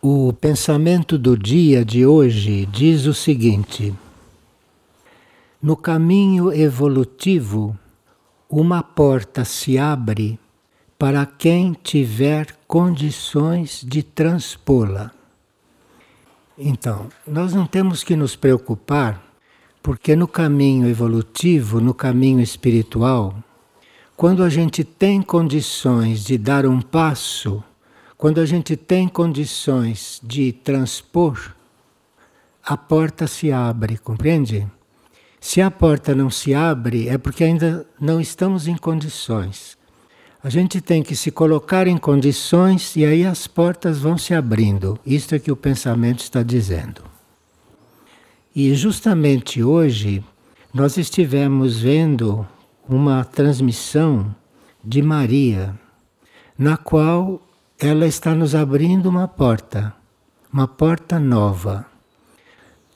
O pensamento do dia de hoje diz o seguinte: No caminho evolutivo, uma porta se abre para quem tiver condições de transpô-la. Então, nós não temos que nos preocupar, porque no caminho evolutivo, no caminho espiritual, quando a gente tem condições de dar um passo quando a gente tem condições de transpor, a porta se abre, compreende? Se a porta não se abre, é porque ainda não estamos em condições. A gente tem que se colocar em condições e aí as portas vão se abrindo. Isto é que o pensamento está dizendo. E justamente hoje nós estivemos vendo uma transmissão de Maria, na qual ela está nos abrindo uma porta, uma porta nova.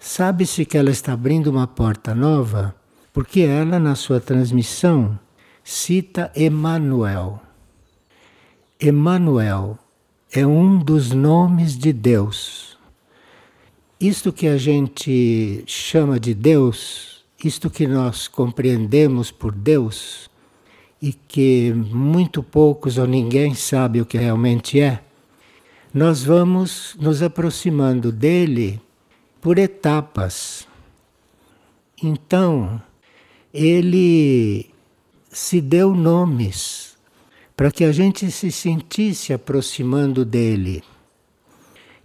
Sabe-se que ela está abrindo uma porta nova porque ela, na sua transmissão, cita Emmanuel. Emmanuel é um dos nomes de Deus. Isto que a gente chama de Deus, isto que nós compreendemos por Deus, e que muito poucos ou ninguém sabe o que realmente é, nós vamos nos aproximando dele por etapas. Então, ele se deu nomes para que a gente se sentisse aproximando dele.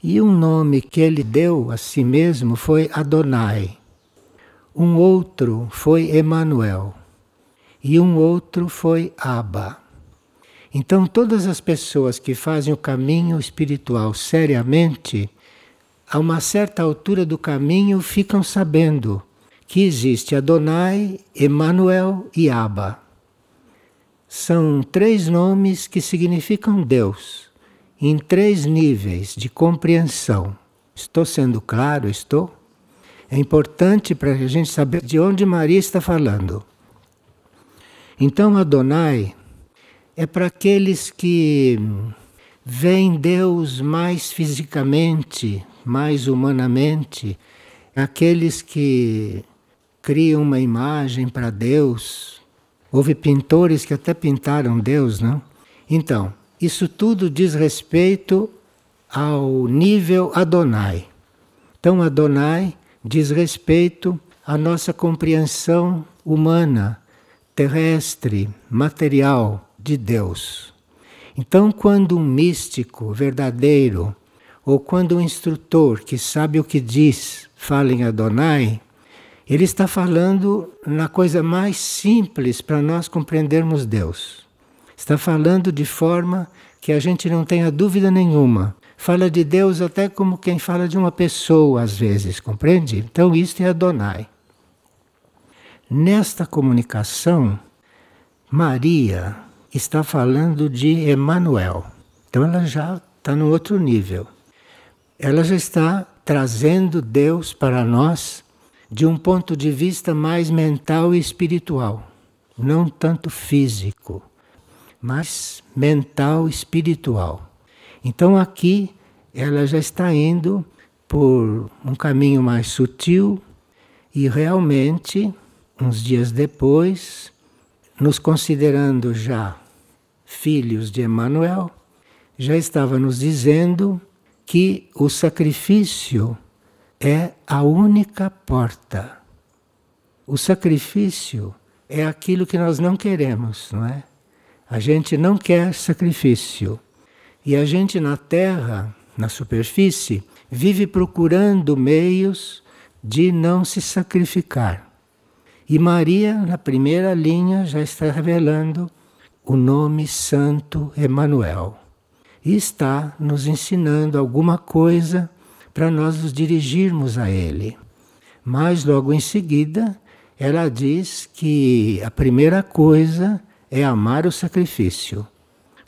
E um nome que ele deu a si mesmo foi Adonai. Um outro foi Emanuel e um outro foi Abba. Então, todas as pessoas que fazem o caminho espiritual seriamente, a uma certa altura do caminho ficam sabendo que existe Adonai, Emmanuel e Abba. São três nomes que significam Deus, em três níveis de compreensão. Estou sendo claro? Estou? É importante para a gente saber de onde Maria está falando. Então Adonai é para aqueles que veem Deus mais fisicamente, mais humanamente, aqueles que criam uma imagem para Deus. Houve pintores que até pintaram Deus, não? Então, isso tudo diz respeito ao nível Adonai. Então, Adonai diz respeito à nossa compreensão humana terrestre, material de Deus. Então, quando um místico verdadeiro, ou quando um instrutor que sabe o que diz, fala em Adonai, ele está falando na coisa mais simples para nós compreendermos Deus. Está falando de forma que a gente não tenha dúvida nenhuma. Fala de Deus até como quem fala de uma pessoa, às vezes, compreende? Então, isto é Adonai. Nesta comunicação, Maria está falando de Emmanuel. Então ela já está no outro nível. Ela já está trazendo Deus para nós de um ponto de vista mais mental e espiritual, não tanto físico, mas mental e espiritual. Então aqui ela já está indo por um caminho mais sutil e realmente uns dias depois, nos considerando já filhos de Emmanuel, já estava nos dizendo que o sacrifício é a única porta. O sacrifício é aquilo que nós não queremos, não é? A gente não quer sacrifício. E a gente na terra, na superfície, vive procurando meios de não se sacrificar. E Maria, na primeira linha, já está revelando o nome Santo Emanuel. E está nos ensinando alguma coisa para nós nos dirigirmos a Ele. Mas logo em seguida, ela diz que a primeira coisa é amar o sacrifício,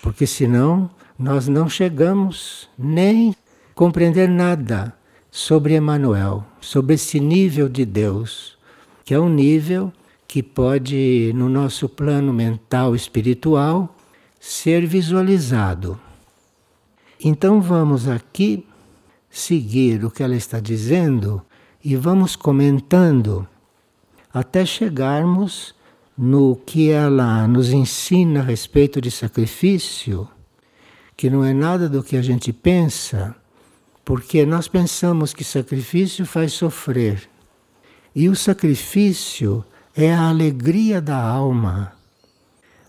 porque senão nós não chegamos nem compreender nada sobre Emanuel, sobre esse nível de Deus que é um nível que pode, no nosso plano mental espiritual, ser visualizado. Então vamos aqui seguir o que ela está dizendo e vamos comentando até chegarmos no que ela nos ensina a respeito de sacrifício, que não é nada do que a gente pensa, porque nós pensamos que sacrifício faz sofrer. E o sacrifício é a alegria da alma.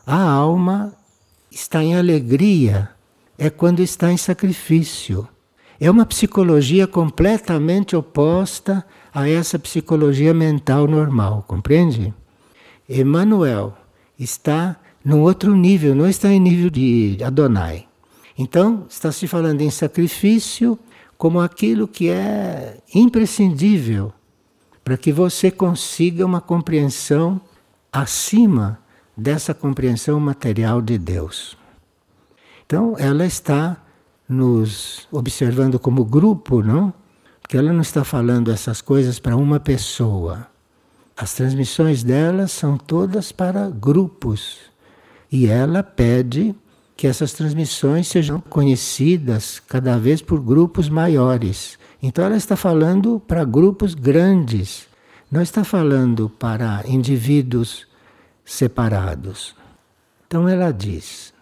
A alma está em alegria, é quando está em sacrifício. É uma psicologia completamente oposta a essa psicologia mental normal, compreende? Emmanuel está num outro nível, não está em nível de Adonai. Então, está se falando em sacrifício como aquilo que é imprescindível para que você consiga uma compreensão acima dessa compreensão material de Deus. Então, ela está nos observando como grupo, não? Porque ela não está falando essas coisas para uma pessoa. As transmissões dela são todas para grupos. E ela pede que essas transmissões sejam conhecidas cada vez por grupos maiores. Então ela está falando para grupos grandes, não está falando para indivíduos separados. Então ela diz: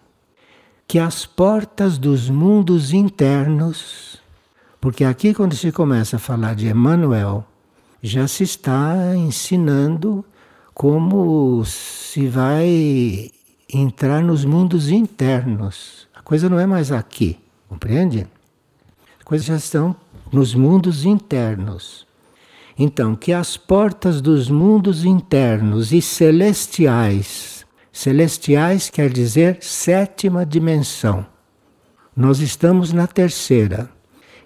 que as portas dos mundos internos, porque aqui quando se começa a falar de Emmanuel, já se está ensinando como se vai entrar nos mundos internos. A coisa não é mais aqui, compreende? As coisas já estão nos mundos internos. Então, que as portas dos mundos internos e celestiais Celestiais quer dizer sétima dimensão. Nós estamos na terceira.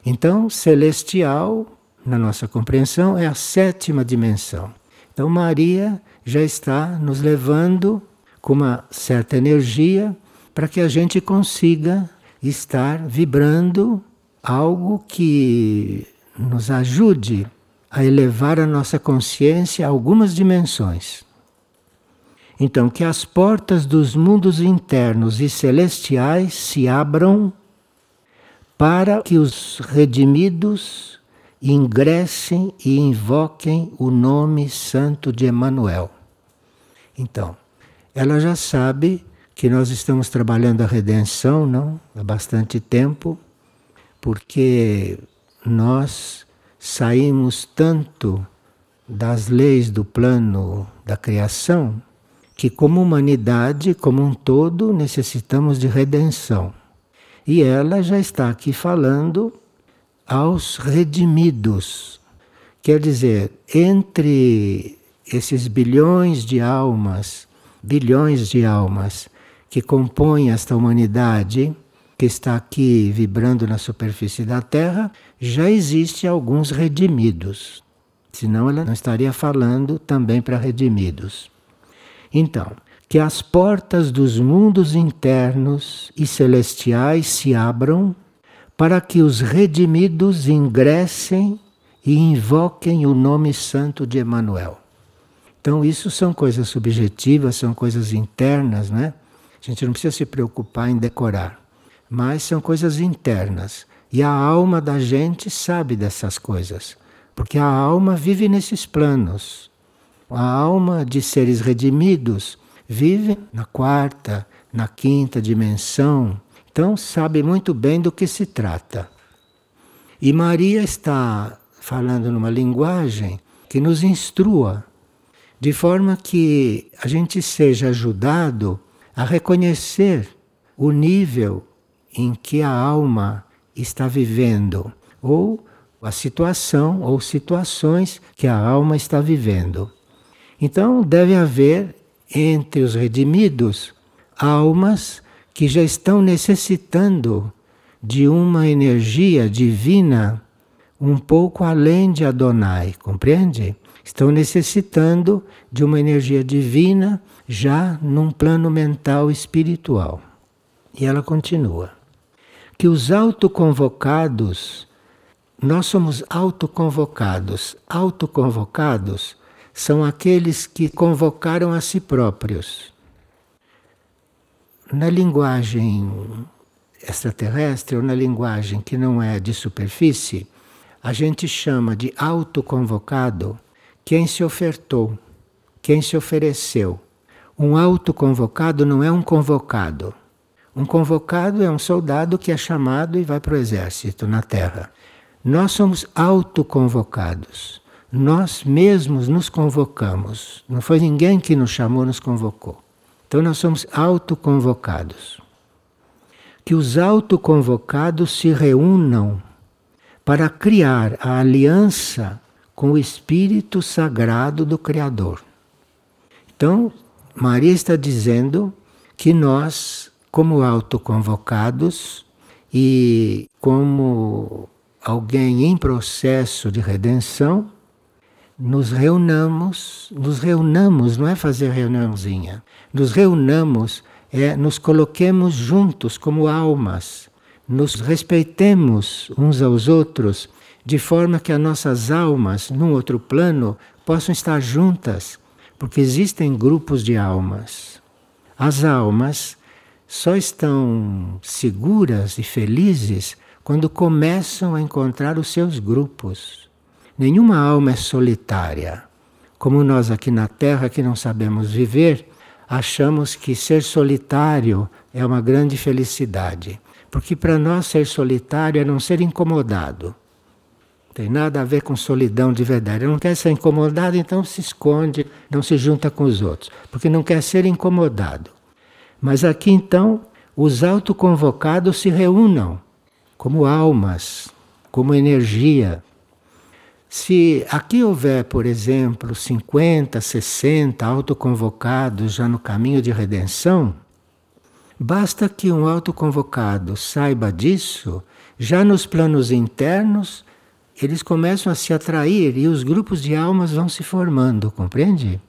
Então, celestial, na nossa compreensão, é a sétima dimensão. Então, Maria já está nos levando com uma certa energia para que a gente consiga estar vibrando algo que nos ajude a elevar a nossa consciência a algumas dimensões. Então, que as portas dos mundos internos e celestiais se abram para que os redimidos ingressem e invoquem o nome santo de Emanuel. Então, ela já sabe que nós estamos trabalhando a redenção, não? Há bastante tempo, porque nós saímos tanto das leis do plano da criação que, como humanidade, como um todo, necessitamos de redenção. E ela já está aqui falando aos redimidos. Quer dizer, entre esses bilhões de almas, bilhões de almas que compõem esta humanidade, que está aqui vibrando na superfície da Terra, já existe alguns redimidos. Senão ela não estaria falando também para redimidos. Então, que as portas dos mundos internos e celestiais se abram para que os redimidos ingressem e invoquem o nome santo de Emanuel. Então, isso são coisas subjetivas, são coisas internas, né? A gente não precisa se preocupar em decorar, mas são coisas internas. E a alma da gente sabe dessas coisas, porque a alma vive nesses planos. A alma de seres redimidos vive na quarta, na quinta dimensão, então sabe muito bem do que se trata. E Maria está falando numa linguagem que nos instrua, de forma que a gente seja ajudado a reconhecer o nível em que a alma está vivendo, ou a situação ou situações que a alma está vivendo. Então, deve haver entre os redimidos almas que já estão necessitando de uma energia divina um pouco além de Adonai, compreende? Estão necessitando de uma energia divina já num plano mental espiritual. E ela continua: que os autoconvocados, nós somos autoconvocados, autoconvocados são aqueles que convocaram a si próprios. Na linguagem extraterrestre ou na linguagem que não é de superfície, a gente chama de autoconvocado quem se ofertou, quem se ofereceu. Um autoconvocado não é um convocado. Um convocado é um soldado que é chamado e vai para o exército na terra. Nós somos autoconvocados. Nós mesmos nos convocamos. Não foi ninguém que nos chamou, nos convocou. Então nós somos autoconvocados. Que os autoconvocados se reúnam para criar a aliança com o Espírito Sagrado do Criador. Então, Maria está dizendo que nós, como autoconvocados e como alguém em processo de redenção, nos reunamos, nos reunamos, não é fazer reuniãozinha, nos reunamos, é nos coloquemos juntos como almas nos respeitemos uns aos outros, de forma que as nossas almas, num outro plano, possam estar juntas, porque existem grupos de almas. As almas só estão seguras e felizes quando começam a encontrar os seus grupos. Nenhuma alma é solitária. Como nós aqui na Terra que não sabemos viver, achamos que ser solitário é uma grande felicidade. Porque para nós ser solitário é não ser incomodado. Tem nada a ver com solidão de verdade. Não quer ser incomodado, então se esconde, não se junta com os outros, porque não quer ser incomodado. Mas aqui então, os autoconvocados se reúnam como almas, como energia. Se aqui houver, por exemplo, 50, 60 autoconvocados já no caminho de redenção, Basta que um autoconvocado saiba disso, já nos planos internos, eles começam a se atrair e os grupos de almas vão se formando, compreende?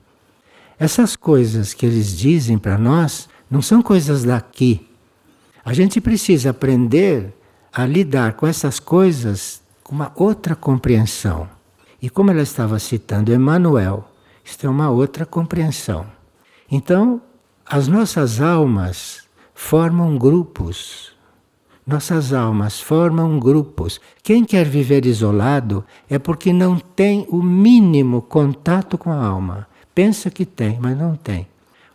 Essas coisas que eles dizem para nós não são coisas daqui. A gente precisa aprender a lidar com essas coisas com uma outra compreensão. E como ela estava citando Emmanuel, isto é uma outra compreensão. Então, as nossas almas formam grupos. Nossas almas formam grupos. Quem quer viver isolado é porque não tem o mínimo contato com a alma. Pensa que tem, mas não tem.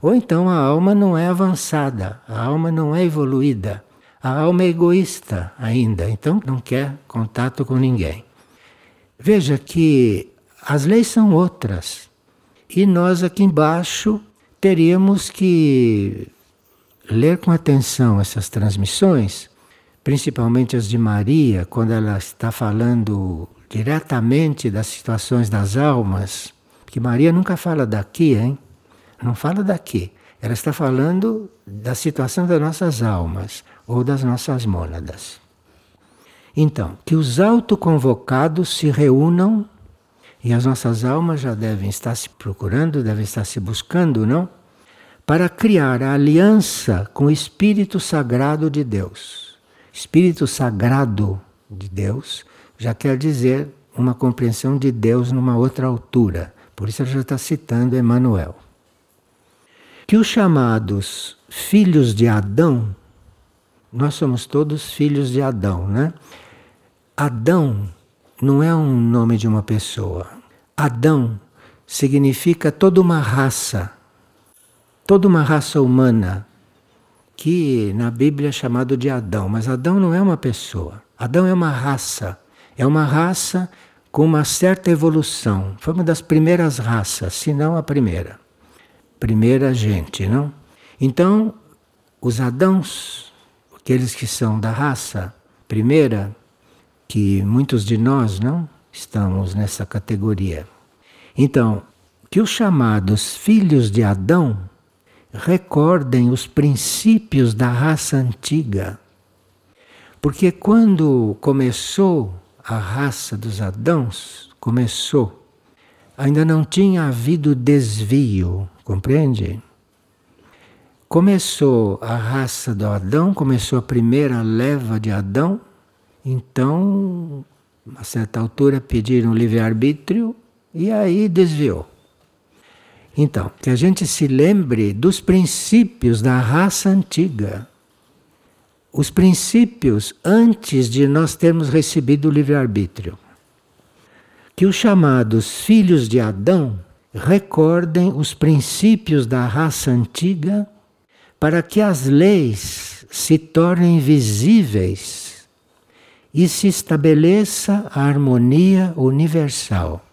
Ou então a alma não é avançada, a alma não é evoluída. A alma é egoísta ainda, então não quer contato com ninguém. Veja que as leis são outras. E nós aqui embaixo teríamos que ler com atenção essas transmissões, principalmente as de Maria, quando ela está falando diretamente das situações das almas, que Maria nunca fala daqui, hein? Não fala daqui. Ela está falando da situação das nossas almas ou das nossas mônadas. Então, que os autoconvocados se reúnam e as nossas almas já devem estar se procurando, devem estar se buscando, não? para criar a aliança com o Espírito Sagrado de Deus. Espírito Sagrado de Deus já quer dizer uma compreensão de Deus numa outra altura. Por isso ele já está citando Emmanuel. Que os chamados filhos de Adão, nós somos todos filhos de Adão, né? Adão não é um nome de uma pessoa. Adão significa toda uma raça toda uma raça humana que na Bíblia é chamado de Adão, mas Adão não é uma pessoa. Adão é uma raça. É uma raça com uma certa evolução. Foi uma das primeiras raças, se não a primeira. Primeira gente, não? Então, os Adãos, aqueles que são da raça primeira, que muitos de nós não estamos nessa categoria. Então, que os chamados filhos de Adão recordem os princípios da raça antiga. Porque quando começou a raça dos Adãos, começou, ainda não tinha havido desvio, compreende? Começou a raça do Adão, começou a primeira leva de Adão, então, a certa altura pediram livre-arbítrio e aí desviou. Então, que a gente se lembre dos princípios da raça antiga. Os princípios antes de nós termos recebido o livre-arbítrio. que os chamados filhos de Adão recordem os princípios da raça antiga para que as leis se tornem visíveis e se estabeleça a harmonia universal.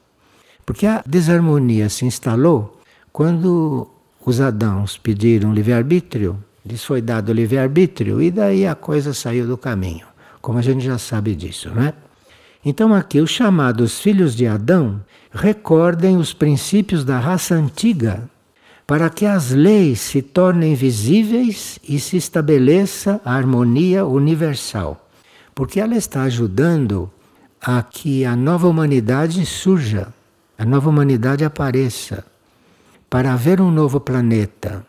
Porque a desarmonia se instalou quando os Adãos pediram livre-arbítrio, lhes foi dado livre-arbítrio e daí a coisa saiu do caminho, como a gente já sabe disso, não é? Então aqui os chamados filhos de Adão recordem os princípios da raça antiga para que as leis se tornem visíveis e se estabeleça a harmonia universal. Porque ela está ajudando a que a nova humanidade surja, a nova humanidade apareça, para haver um novo planeta.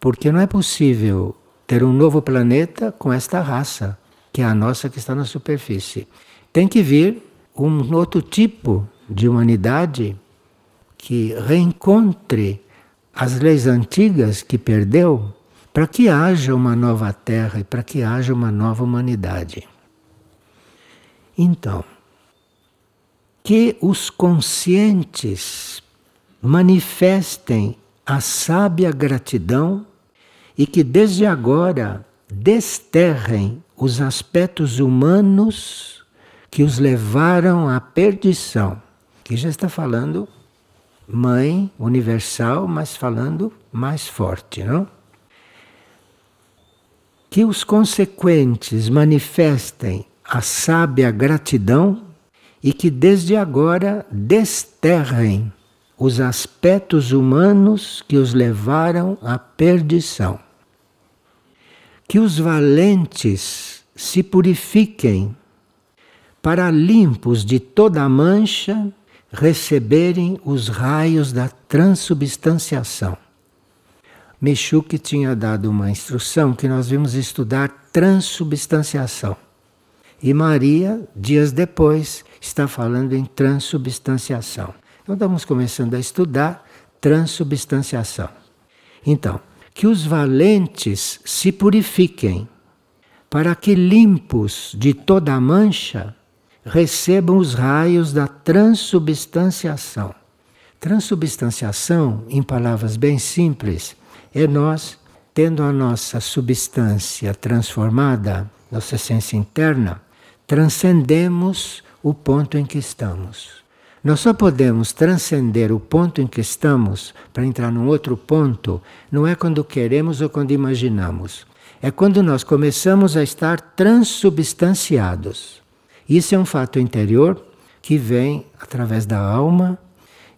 Porque não é possível ter um novo planeta com esta raça, que é a nossa que está na superfície. Tem que vir um outro tipo de humanidade que reencontre as leis antigas que perdeu, para que haja uma nova terra e para que haja uma nova humanidade. Então, que os conscientes manifestem a sábia gratidão e que desde agora desterrem os aspectos humanos que os levaram à perdição, que já está falando mãe universal, mas falando mais forte, não? Que os consequentes manifestem a sábia gratidão e que desde agora desterrem os aspectos humanos que os levaram à perdição. Que os valentes se purifiquem para limpos de toda mancha receberem os raios da transubstanciação. Michuk tinha dado uma instrução que nós vimos estudar transubstanciação. E Maria, dias depois, está falando em transubstanciação. Então estamos começando a estudar transubstanciação. Então, que os valentes se purifiquem, para que limpos de toda mancha recebam os raios da transubstanciação. Transubstanciação, em palavras bem simples, é nós tendo a nossa substância transformada, nossa essência interna, transcendemos o ponto em que estamos. Nós só podemos transcender o ponto em que estamos para entrar num outro ponto, não é quando queremos ou quando imaginamos. É quando nós começamos a estar transubstanciados. Isso é um fato interior que vem através da alma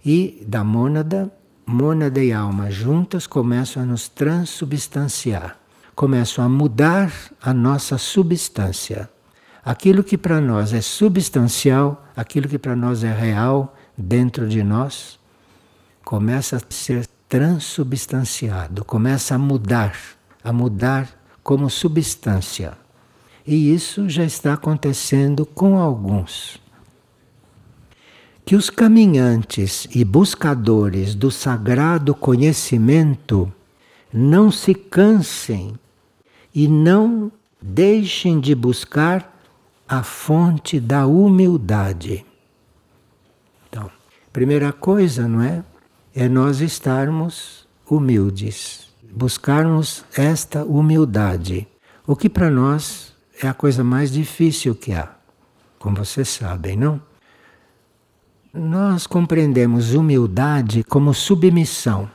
e da mônada. Mônada e alma juntas começam a nos transubstanciar, começam a mudar a nossa substância. Aquilo que para nós é substancial, aquilo que para nós é real dentro de nós, começa a ser transubstanciado, começa a mudar, a mudar como substância. E isso já está acontecendo com alguns. Que os caminhantes e buscadores do sagrado conhecimento não se cansem e não deixem de buscar a fonte da humildade. Então, primeira coisa, não é? É nós estarmos humildes, buscarmos esta humildade. O que para nós é a coisa mais difícil que há, como vocês sabem, não? Nós compreendemos humildade como submissão.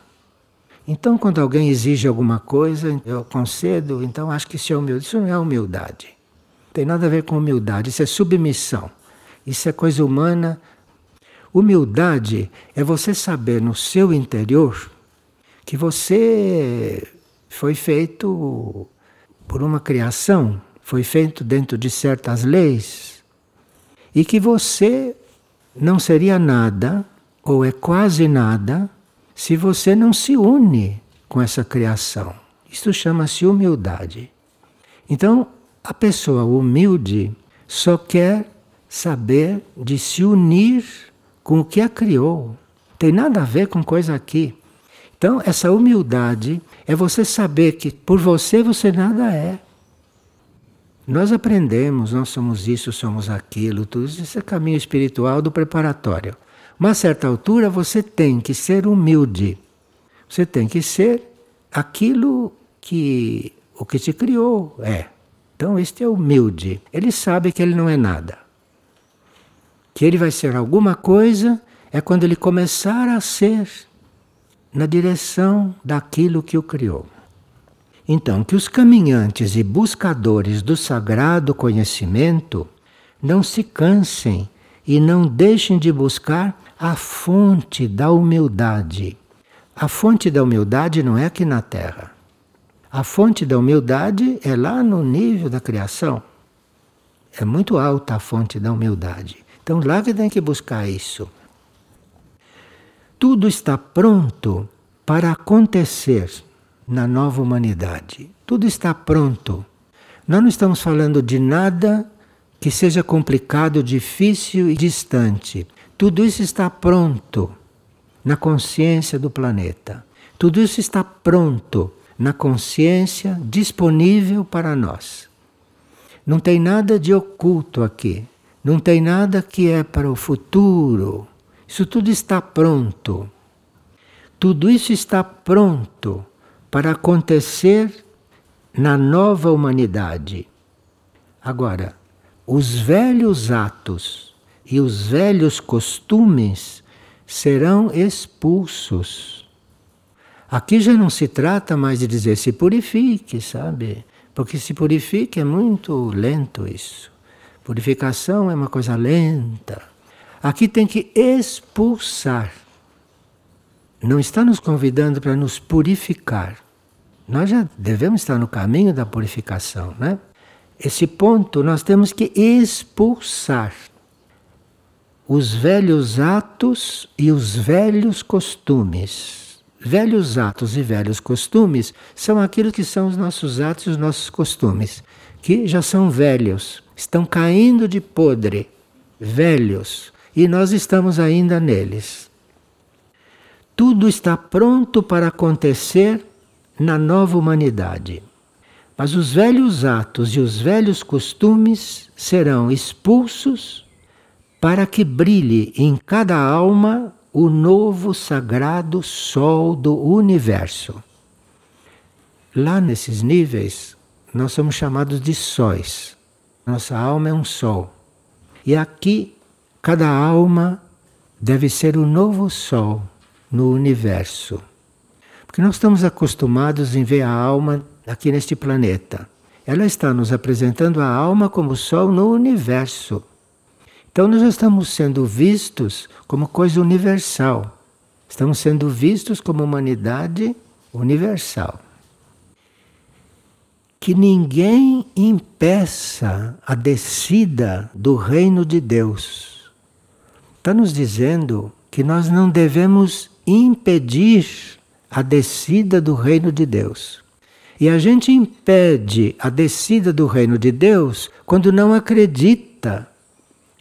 Então, quando alguém exige alguma coisa, eu concedo, então acho que isso é humildade. Isso não é humildade. Não tem nada a ver com humildade, isso é submissão. Isso é coisa humana. Humildade é você saber no seu interior que você foi feito por uma criação foi feito dentro de certas leis e que você não seria nada ou é quase nada se você não se une com essa criação. Isto chama-se humildade. Então, a pessoa humilde só quer saber de se unir com o que a criou. Tem nada a ver com coisa aqui. Então, essa humildade é você saber que por você você nada é. Nós aprendemos, nós somos isso, somos aquilo, tudo isso é caminho espiritual do preparatório. Uma certa altura você tem que ser humilde. Você tem que ser aquilo que o que te criou é. Então este é humilde. Ele sabe que ele não é nada. Que ele vai ser alguma coisa é quando ele começar a ser na direção daquilo que o criou. Então, que os caminhantes e buscadores do sagrado conhecimento não se cansem e não deixem de buscar a fonte da humildade. A fonte da humildade não é aqui na Terra. A fonte da humildade é lá no nível da criação. É muito alta a fonte da humildade. Então, lá que tem que buscar isso. Tudo está pronto para acontecer na nova humanidade. Tudo está pronto. Nós não estamos falando de nada que seja complicado, difícil e distante. Tudo isso está pronto na consciência do planeta. Tudo isso está pronto na consciência disponível para nós. Não tem nada de oculto aqui. Não tem nada que é para o futuro. Isso tudo está pronto. Tudo isso está pronto para acontecer na nova humanidade. Agora, os velhos atos e os velhos costumes serão expulsos. Aqui já não se trata mais de dizer se purifique, sabe? Porque se purifique é muito lento isso. Purificação é uma coisa lenta. Aqui tem que expulsar não está nos convidando para nos purificar. Nós já devemos estar no caminho da purificação, né? Esse ponto nós temos que expulsar os velhos atos e os velhos costumes. Velhos atos e velhos costumes são aquilo que são os nossos atos e os nossos costumes, que já são velhos, estão caindo de podre, velhos, e nós estamos ainda neles tudo está pronto para acontecer na nova humanidade. Mas os velhos atos e os velhos costumes serão expulsos para que brilhe em cada alma o novo sagrado sol do universo. Lá nesses níveis, nós somos chamados de sóis. Nossa alma é um sol. E aqui, cada alma deve ser o novo sol no universo. Porque nós estamos acostumados em ver a alma aqui neste planeta. Ela está nos apresentando a alma como sol no universo. Então nós estamos sendo vistos como coisa universal. Estamos sendo vistos como humanidade universal. Que ninguém impeça a descida do reino de Deus. Está nos dizendo que nós não devemos impedir a descida do reino de Deus. E a gente impede a descida do reino de Deus quando não acredita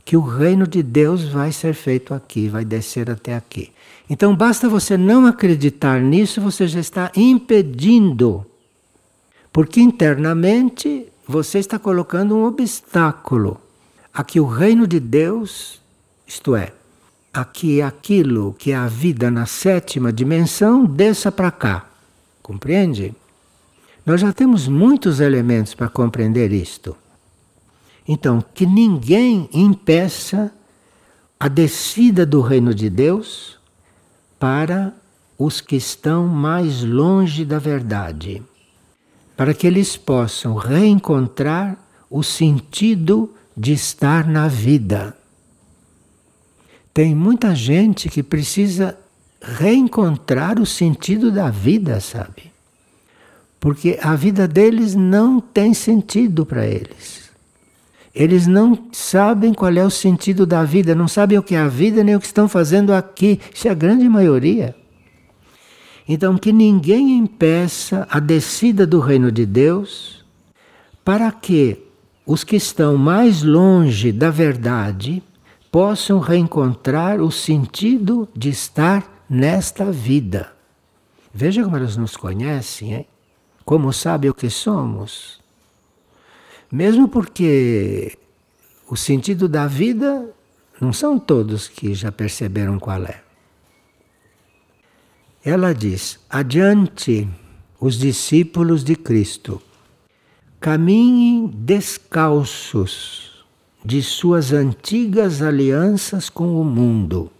que o reino de Deus vai ser feito aqui, vai descer até aqui. Então basta você não acreditar nisso, você já está impedindo. Porque internamente você está colocando um obstáculo a que o reino de Deus, isto é, aqui aquilo que é a vida na sétima dimensão desça para cá. Compreende? Nós já temos muitos elementos para compreender isto. Então, que ninguém impeça a descida do reino de Deus para os que estão mais longe da verdade, para que eles possam reencontrar o sentido de estar na vida. Tem muita gente que precisa reencontrar o sentido da vida, sabe? Porque a vida deles não tem sentido para eles. Eles não sabem qual é o sentido da vida, não sabem o que é a vida nem o que estão fazendo aqui. Isso é a grande maioria. Então, que ninguém impeça a descida do reino de Deus para que os que estão mais longe da verdade possam reencontrar o sentido de estar nesta vida. Veja como elas nos conhecem, hein? como sabem o que somos. Mesmo porque o sentido da vida não são todos que já perceberam qual é. Ela diz: adiante os discípulos de Cristo, caminhem descalços de suas antigas alianças com o mundo.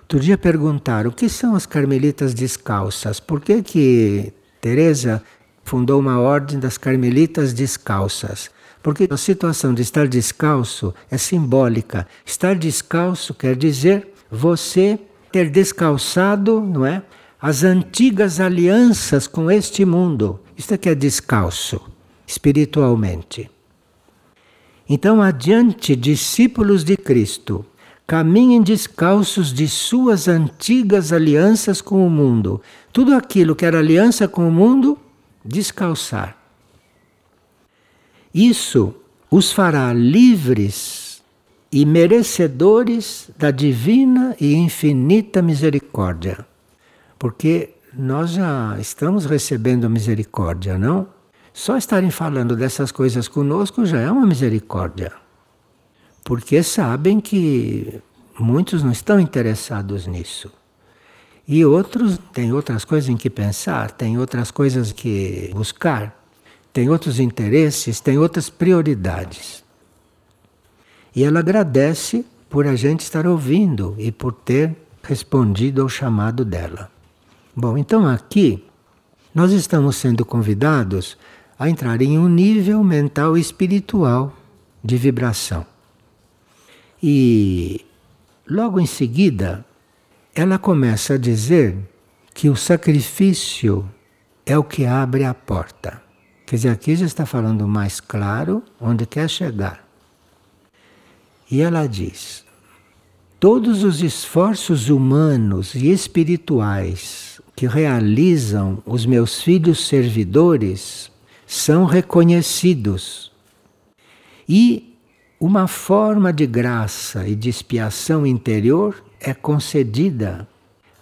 Outro dia perguntaram o que são as carmelitas descalças? Por que que Teresa fundou uma ordem das carmelitas descalças? Porque a situação de estar descalço é simbólica. Estar descalço quer dizer você ter descalçado, não é? As antigas alianças com este mundo. Isto é que é descalço, espiritualmente. Então, adiante, discípulos de Cristo, caminhem descalços de suas antigas alianças com o mundo. Tudo aquilo que era aliança com o mundo, descalçar. Isso os fará livres e merecedores da divina e infinita misericórdia. Porque nós já estamos recebendo misericórdia, não? Só estarem falando dessas coisas conosco já é uma misericórdia. Porque sabem que muitos não estão interessados nisso. E outros têm outras coisas em que pensar, têm outras coisas que buscar tem outros interesses, tem outras prioridades. E ela agradece por a gente estar ouvindo e por ter respondido ao chamado dela. Bom, então aqui nós estamos sendo convidados a entrar em um nível mental e espiritual de vibração. E logo em seguida, ela começa a dizer que o sacrifício é o que abre a porta. Quer dizer, aqui já está falando mais claro onde quer chegar. E ela diz: todos os esforços humanos e espirituais que realizam os meus filhos servidores são reconhecidos. E uma forma de graça e de expiação interior é concedida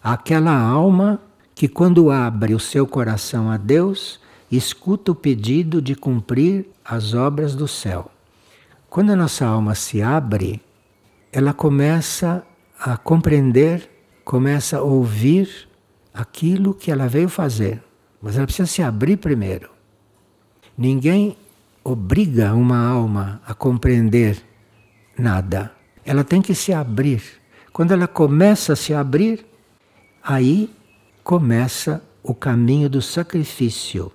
àquela alma que, quando abre o seu coração a Deus, escuta o pedido de cumprir as obras do céu. Quando a nossa alma se abre, ela começa a compreender, começa a ouvir aquilo que ela veio fazer. Mas ela precisa se abrir primeiro. Ninguém obriga uma alma a compreender nada. Ela tem que se abrir. Quando ela começa a se abrir, aí começa o caminho do sacrifício.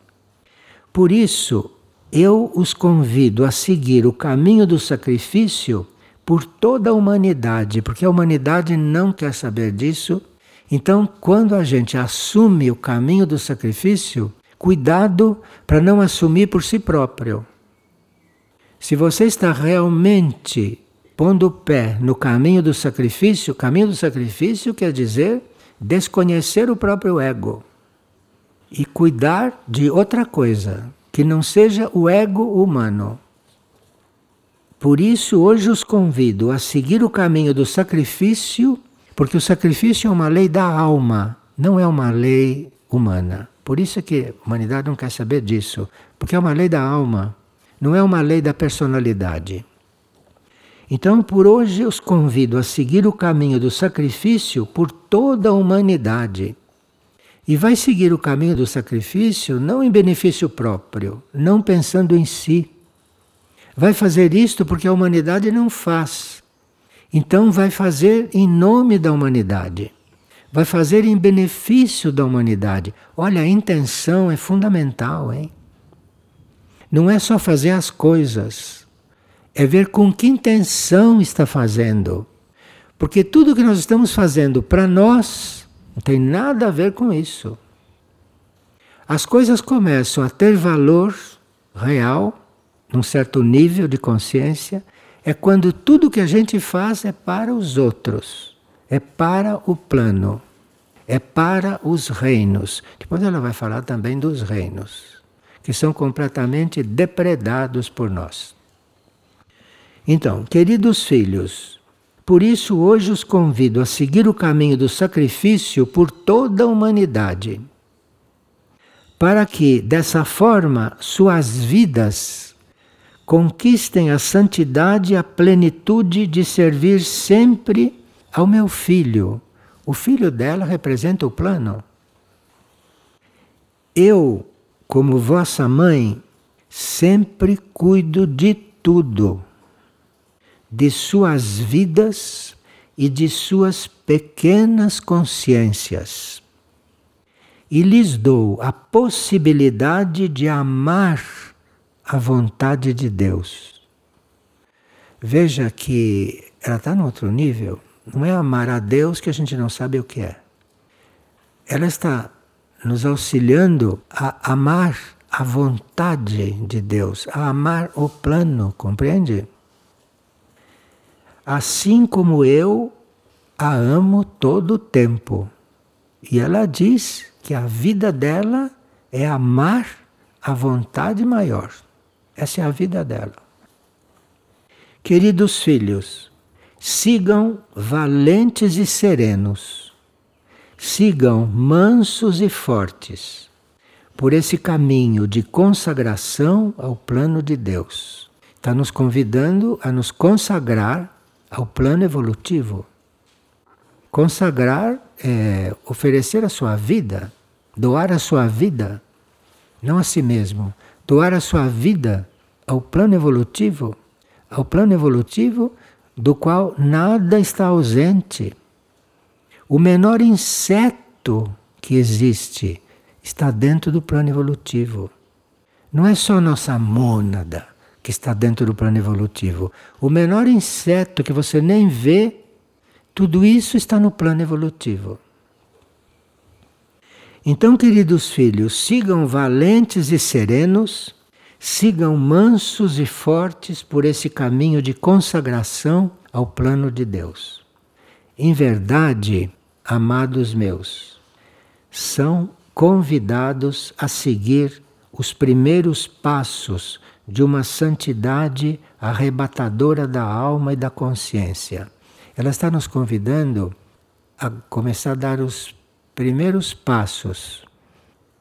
Por isso, eu os convido a seguir o caminho do sacrifício por toda a humanidade, porque a humanidade não quer saber disso. Então, quando a gente assume o caminho do sacrifício, cuidado para não assumir por si próprio. Se você está realmente pondo o pé no caminho do sacrifício, caminho do sacrifício quer dizer desconhecer o próprio ego e cuidar de outra coisa, que não seja o ego humano. Por isso, hoje os convido a seguir o caminho do sacrifício, porque o sacrifício é uma lei da alma, não é uma lei humana. Por isso que a humanidade não quer saber disso, porque é uma lei da alma, não é uma lei da personalidade. Então, por hoje, os convido a seguir o caminho do sacrifício por toda a humanidade. E vai seguir o caminho do sacrifício não em benefício próprio, não pensando em si. Vai fazer isto porque a humanidade não faz. Então vai fazer em nome da humanidade. Vai fazer em benefício da humanidade. Olha, a intenção é fundamental, hein? Não é só fazer as coisas, é ver com que intenção está fazendo. Porque tudo que nós estamos fazendo para nós não tem nada a ver com isso. As coisas começam a ter valor real, num certo nível de consciência, é quando tudo que a gente faz é para os outros, é para o plano, é para os reinos. Depois ela vai falar também dos reinos, que são completamente depredados por nós. Então, queridos filhos, por isso, hoje os convido a seguir o caminho do sacrifício por toda a humanidade, para que, dessa forma, suas vidas conquistem a santidade e a plenitude de servir sempre ao meu filho. O filho dela representa o plano. Eu, como vossa mãe, sempre cuido de tudo, de suas vidas e de suas pequenas consciências. E lhes dou a possibilidade de amar a vontade de Deus. Veja que ela está no outro nível. Não é amar a Deus que a gente não sabe o que é. Ela está nos auxiliando a amar a vontade de Deus, a amar o plano, compreende? Assim como eu a amo todo o tempo. E ela diz que a vida dela é amar a vontade maior. Essa é a vida dela. Queridos filhos, sigam valentes e serenos sigam mansos e fortes por esse caminho de consagração ao plano de Deus. Está nos convidando a nos consagrar ao plano evolutivo. Consagrar é oferecer a sua vida, doar a sua vida, não a si mesmo, doar a sua vida ao plano evolutivo, ao plano evolutivo do qual nada está ausente o menor inseto que existe está dentro do plano evolutivo. Não é só nossa mônada que está dentro do plano evolutivo. O menor inseto que você nem vê, tudo isso está no plano evolutivo. Então, queridos filhos, sigam valentes e serenos, sigam mansos e fortes por esse caminho de consagração ao plano de Deus. Em verdade, amados meus, são convidados a seguir os primeiros passos de uma santidade arrebatadora da alma e da consciência. Ela está nos convidando a começar a dar os primeiros passos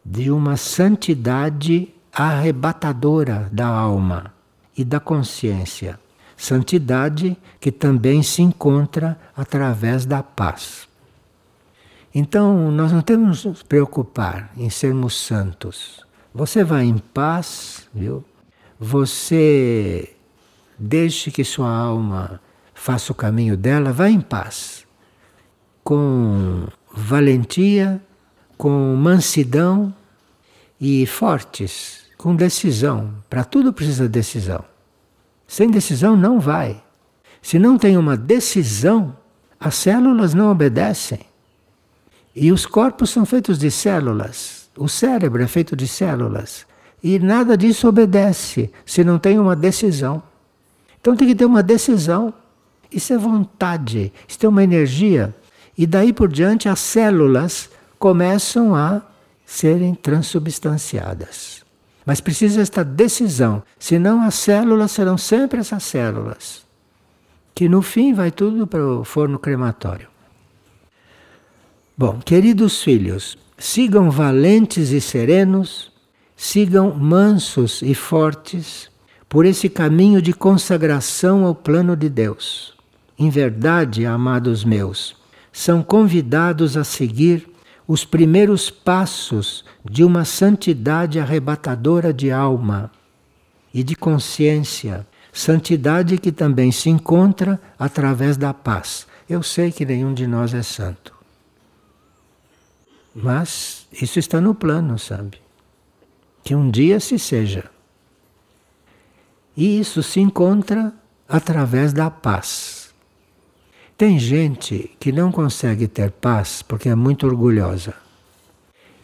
de uma santidade arrebatadora da alma e da consciência. Santidade que também se encontra através da paz. Então, nós não temos que nos preocupar em sermos santos. Você vai em paz, viu? Você deixe que sua alma faça o caminho dela, vá em paz. Com valentia, com mansidão e fortes, com decisão. Para tudo precisa de decisão. Sem decisão não vai. Se não tem uma decisão, as células não obedecem. E os corpos são feitos de células. O cérebro é feito de células. E nada disso obedece se não tem uma decisão. Então tem que ter uma decisão. Isso é vontade, isso é uma energia. E daí por diante as células começam a serem transubstanciadas. Mas precisa esta decisão, senão as células serão sempre essas células. Que no fim vai tudo para o forno crematório. Bom, queridos filhos, sigam valentes e serenos, sigam mansos e fortes por esse caminho de consagração ao plano de Deus. Em verdade, amados meus, são convidados a seguir os primeiros passos de uma santidade arrebatadora de alma e de consciência, santidade que também se encontra através da paz. Eu sei que nenhum de nós é santo. Mas isso está no plano, sabe? Que um dia se seja. E isso se encontra através da paz. Tem gente que não consegue ter paz porque é muito orgulhosa.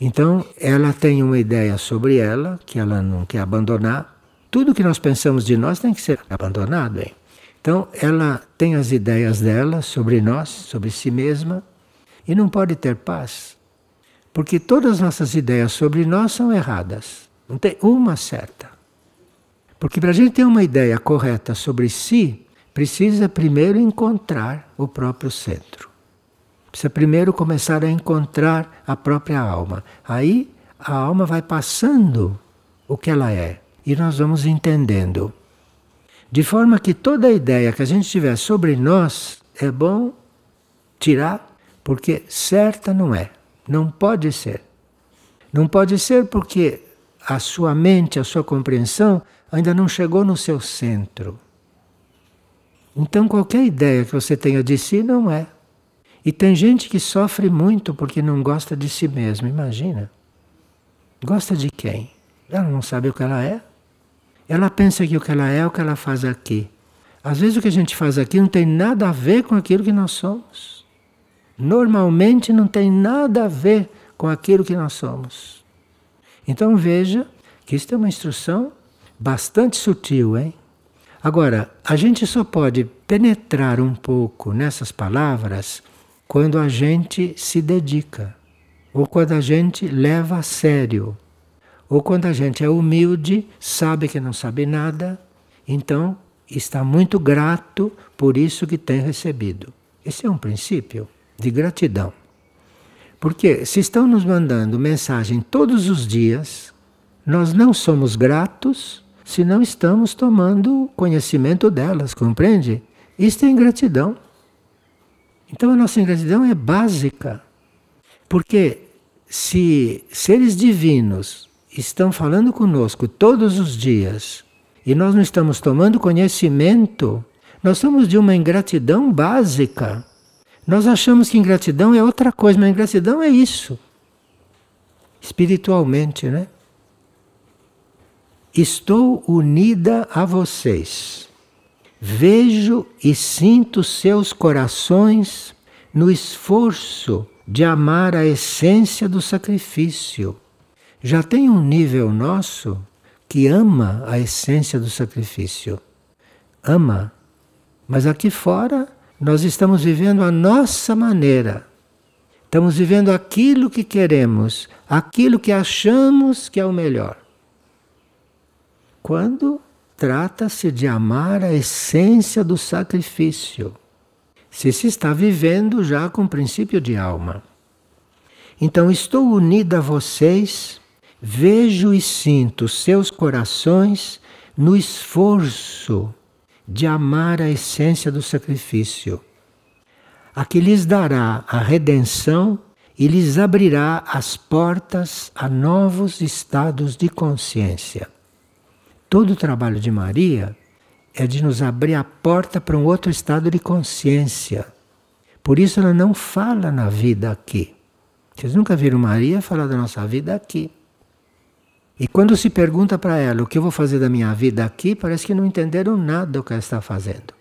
Então, ela tem uma ideia sobre ela, que ela não quer abandonar. Tudo que nós pensamos de nós tem que ser abandonado. Hein? Então, ela tem as ideias dela sobre nós, sobre si mesma, e não pode ter paz. Porque todas as nossas ideias sobre nós são erradas. Não tem uma certa. Porque para a gente ter uma ideia correta sobre si, precisa primeiro encontrar o próprio centro. Precisa primeiro começar a encontrar a própria alma. Aí a alma vai passando o que ela é. E nós vamos entendendo De forma que toda ideia que a gente tiver sobre nós é bom tirar, porque certa não é. Não pode ser. Não pode ser porque a sua mente, a sua compreensão ainda não chegou no seu centro. Então, qualquer ideia que você tenha de si não é. E tem gente que sofre muito porque não gosta de si mesmo, imagina. Gosta de quem? Ela não sabe o que ela é. Ela pensa que o que ela é é o que ela faz aqui. Às vezes o que a gente faz aqui não tem nada a ver com aquilo que nós somos. Normalmente não tem nada a ver com aquilo que nós somos. Então veja que isso é uma instrução bastante sutil, hein? Agora, a gente só pode penetrar um pouco nessas palavras quando a gente se dedica, ou quando a gente leva a sério, ou quando a gente é humilde, sabe que não sabe nada, então está muito grato por isso que tem recebido. Esse é um princípio de gratidão. Porque se estão nos mandando mensagem todos os dias, nós não somos gratos se não estamos tomando conhecimento delas, compreende? Isto é ingratidão. Então a nossa ingratidão é básica. Porque se seres divinos estão falando conosco todos os dias e nós não estamos tomando conhecimento, nós somos de uma ingratidão básica. Nós achamos que ingratidão é outra coisa, mas ingratidão é isso. Espiritualmente, né? Estou unida a vocês. Vejo e sinto seus corações no esforço de amar a essência do sacrifício. Já tem um nível nosso que ama a essência do sacrifício. Ama. Mas aqui fora nós estamos vivendo a nossa maneira. Estamos vivendo aquilo que queremos, aquilo que achamos que é o melhor. Quando trata-se de amar a essência do sacrifício, se se está vivendo já com princípio de alma. Então, estou unida a vocês Vejo e sinto seus corações no esforço de amar a essência do sacrifício, a que lhes dará a redenção e lhes abrirá as portas a novos estados de consciência. Todo o trabalho de Maria é de nos abrir a porta para um outro estado de consciência. Por isso ela não fala na vida aqui. Vocês nunca viram Maria falar da nossa vida aqui. E quando se pergunta para ela o que eu vou fazer da minha vida aqui, parece que não entenderam nada do que ela está fazendo.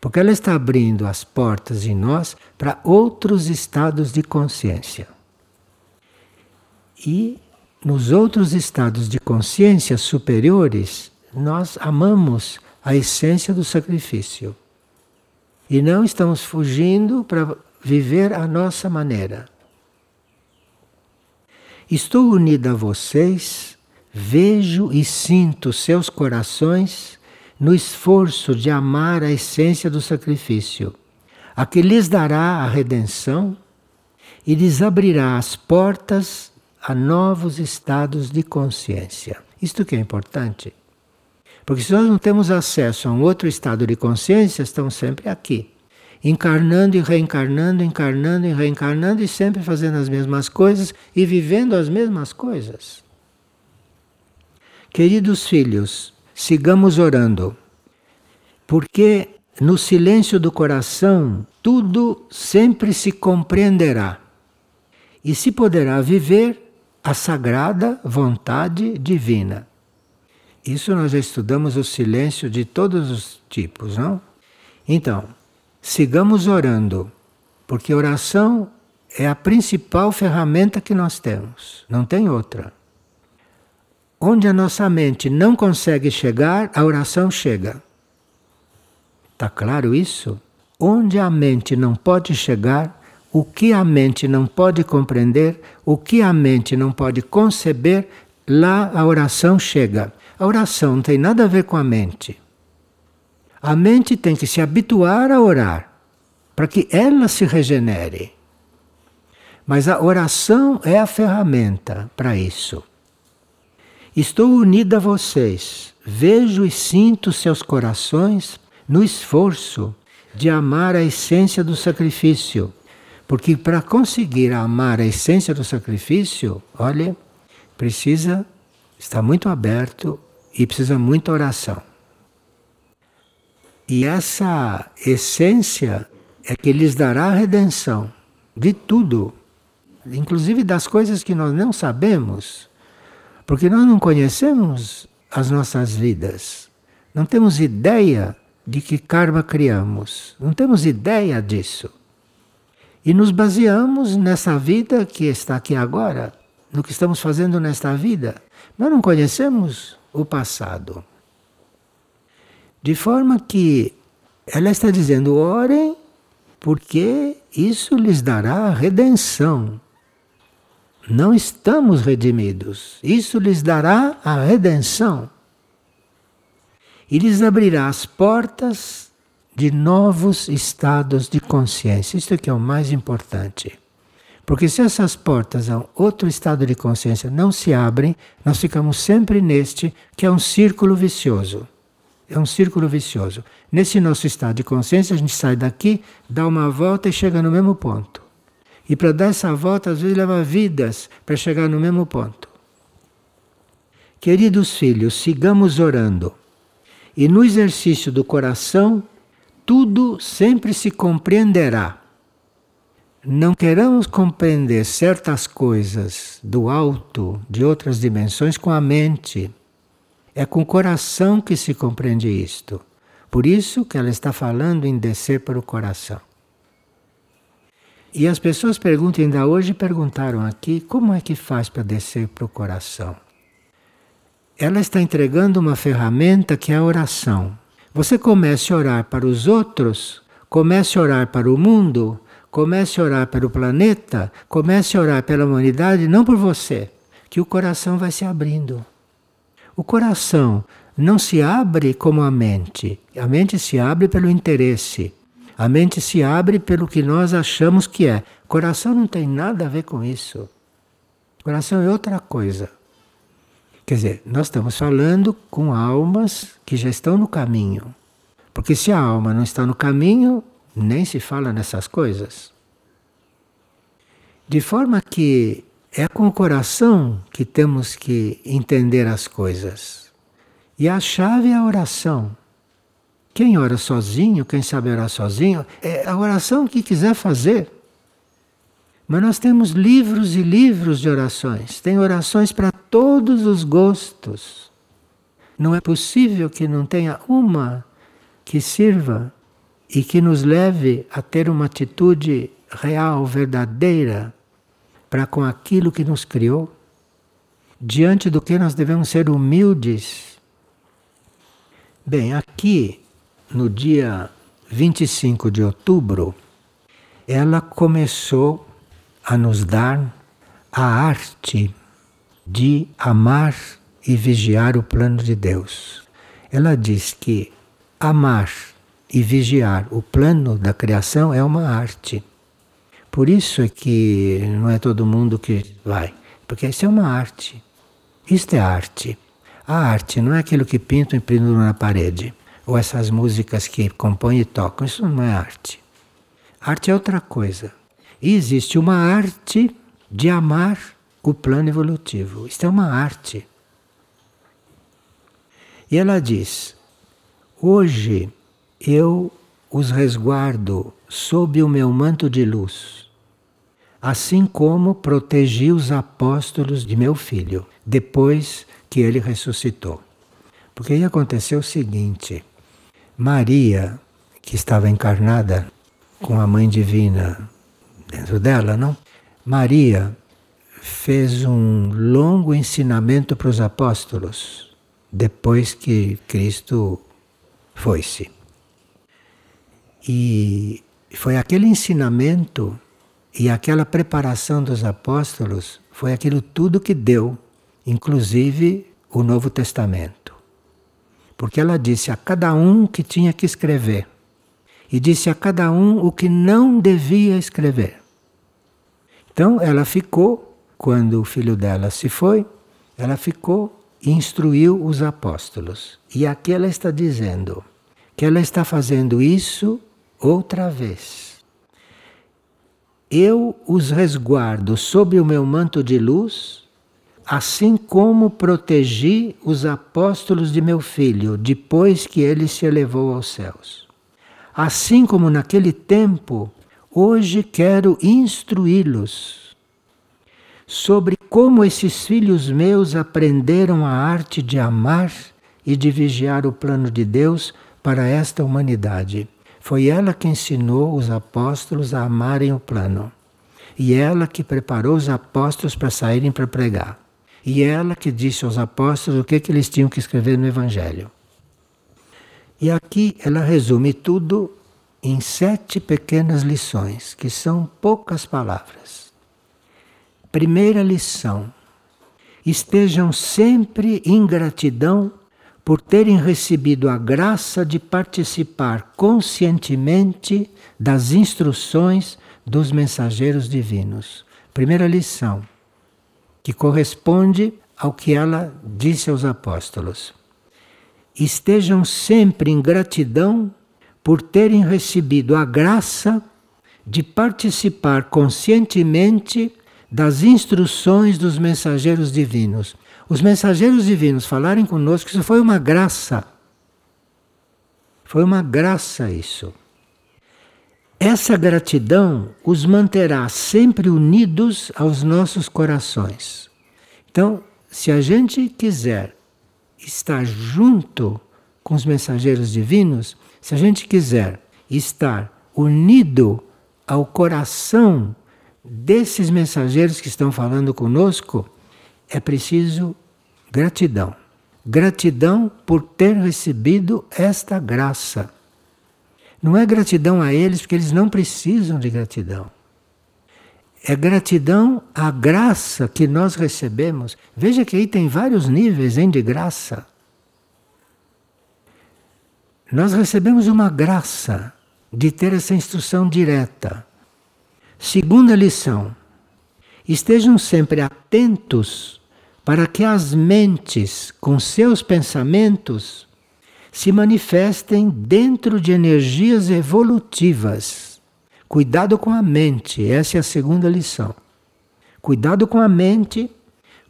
Porque ela está abrindo as portas em nós para outros estados de consciência. E nos outros estados de consciência superiores, nós amamos a essência do sacrifício. E não estamos fugindo para viver a nossa maneira. Estou unida a vocês, vejo e sinto seus corações no esforço de amar a essência do sacrifício, a que lhes dará a redenção e lhes abrirá as portas a novos estados de consciência. Isto que é importante. Porque se nós não temos acesso a um outro estado de consciência, estamos sempre aqui encarnando e reencarnando, encarnando e reencarnando e sempre fazendo as mesmas coisas e vivendo as mesmas coisas. Queridos filhos, sigamos orando, porque no silêncio do coração tudo sempre se compreenderá e se poderá viver a sagrada vontade divina. Isso nós já estudamos o silêncio de todos os tipos, não? Então, sigamos orando, porque oração é a principal ferramenta que nós temos, não tem outra. Onde a nossa mente não consegue chegar, a oração chega. Está claro isso? Onde a mente não pode chegar, o que a mente não pode compreender, o que a mente não pode conceber, lá a oração chega. A oração não tem nada a ver com a mente. A mente tem que se habituar a orar, para que ela se regenere. Mas a oração é a ferramenta para isso. Estou unida a vocês. Vejo e sinto seus corações no esforço de amar a essência do sacrifício. Porque para conseguir amar a essência do sacrifício, olha, precisa estar muito aberto e precisa muita oração. E essa essência é que lhes dará a redenção de tudo, inclusive das coisas que nós não sabemos, porque nós não conhecemos as nossas vidas, não temos ideia de que karma criamos, não temos ideia disso. E nos baseamos nessa vida que está aqui agora, no que estamos fazendo nesta vida. Nós não conhecemos o passado. De forma que ela está dizendo: orem, porque isso lhes dará redenção. Não estamos redimidos, isso lhes dará a redenção. E lhes abrirá as portas de novos estados de consciência. Isto é que é o mais importante. Porque se essas portas a outro estado de consciência não se abrem, nós ficamos sempre neste, que é um círculo vicioso. É um círculo vicioso. Nesse nosso estado de consciência, a gente sai daqui, dá uma volta e chega no mesmo ponto. E para dar essa volta, às vezes leva vidas para chegar no mesmo ponto. Queridos filhos, sigamos orando. E no exercício do coração, tudo sempre se compreenderá. Não queremos compreender certas coisas do alto, de outras dimensões, com a mente. É com o coração que se compreende isto. Por isso que ela está falando em descer para o coração. E as pessoas perguntam, ainda hoje perguntaram aqui, como é que faz para descer para o coração? Ela está entregando uma ferramenta que é a oração. Você comece a orar para os outros, comece a orar para o mundo, comece a orar para o planeta, comece a orar pela humanidade, não por você, que o coração vai se abrindo. O coração não se abre como a mente. A mente se abre pelo interesse. A mente se abre pelo que nós achamos que é. O coração não tem nada a ver com isso. O coração é outra coisa. Quer dizer, nós estamos falando com almas que já estão no caminho. Porque se a alma não está no caminho, nem se fala nessas coisas. De forma que é com o coração que temos que entender as coisas. E a chave é a oração. Quem ora sozinho, quem sabe orar sozinho, é a oração que quiser fazer. Mas nós temos livros e livros de orações. Tem orações para todos os gostos. Não é possível que não tenha uma que sirva e que nos leve a ter uma atitude real, verdadeira, para com aquilo que nos criou. Diante do que nós devemos ser humildes. Bem, aqui, no dia 25 de outubro, ela começou a nos dar a arte de amar e vigiar o plano de Deus. Ela diz que amar e vigiar o plano da criação é uma arte. Por isso é que não é todo mundo que vai, porque isso é uma arte. Isto é arte. A arte não é aquilo que pintam e penduram na parede, ou essas músicas que compõem e tocam, isso não é arte. Arte é outra coisa. Existe uma arte de amar o plano evolutivo. Isto é uma arte. E ela diz: Hoje eu os resguardo sob o meu manto de luz, assim como protegi os apóstolos de meu filho, depois que ele ressuscitou. Porque aí aconteceu o seguinte: Maria, que estava encarnada com a Mãe Divina dentro dela, não? Maria fez um longo ensinamento para os apóstolos depois que Cristo foi-se. E foi aquele ensinamento e aquela preparação dos apóstolos, foi aquilo tudo que deu, inclusive o Novo Testamento. Porque ela disse a cada um que tinha que escrever e disse a cada um o que não devia escrever. Então ela ficou, quando o filho dela se foi, ela ficou instruiu os apóstolos. E aqui ela está dizendo que ela está fazendo isso outra vez. Eu os resguardo sob o meu manto de luz, assim como protegi os apóstolos de meu filho depois que ele se elevou aos céus. Assim como naquele tempo, hoje quero instruí-los sobre como esses filhos meus aprenderam a arte de amar e de vigiar o plano de Deus para esta humanidade. Foi ela que ensinou os apóstolos a amarem o plano. E ela que preparou os apóstolos para saírem para pregar. E ela que disse aos apóstolos o que, que eles tinham que escrever no Evangelho. E aqui ela resume tudo em sete pequenas lições, que são poucas palavras. Primeira lição: estejam sempre em gratidão por terem recebido a graça de participar conscientemente das instruções dos mensageiros divinos. Primeira lição, que corresponde ao que ela disse aos apóstolos. Estejam sempre em gratidão por terem recebido a graça de participar conscientemente das instruções dos mensageiros divinos. Os mensageiros divinos falarem conosco, isso foi uma graça. Foi uma graça isso. Essa gratidão os manterá sempre unidos aos nossos corações. Então, se a gente quiser estar junto com os mensageiros divinos, se a gente quiser estar unido ao coração desses mensageiros que estão falando conosco, é preciso gratidão. Gratidão por ter recebido esta graça. Não é gratidão a eles, porque eles não precisam de gratidão. É gratidão à graça que nós recebemos. Veja que aí tem vários níveis hein, de graça. Nós recebemos uma graça de ter essa instrução direta. Segunda lição: estejam sempre atentos para que as mentes, com seus pensamentos, se manifestem dentro de energias evolutivas. Cuidado com a mente, essa é a segunda lição. Cuidado com a mente,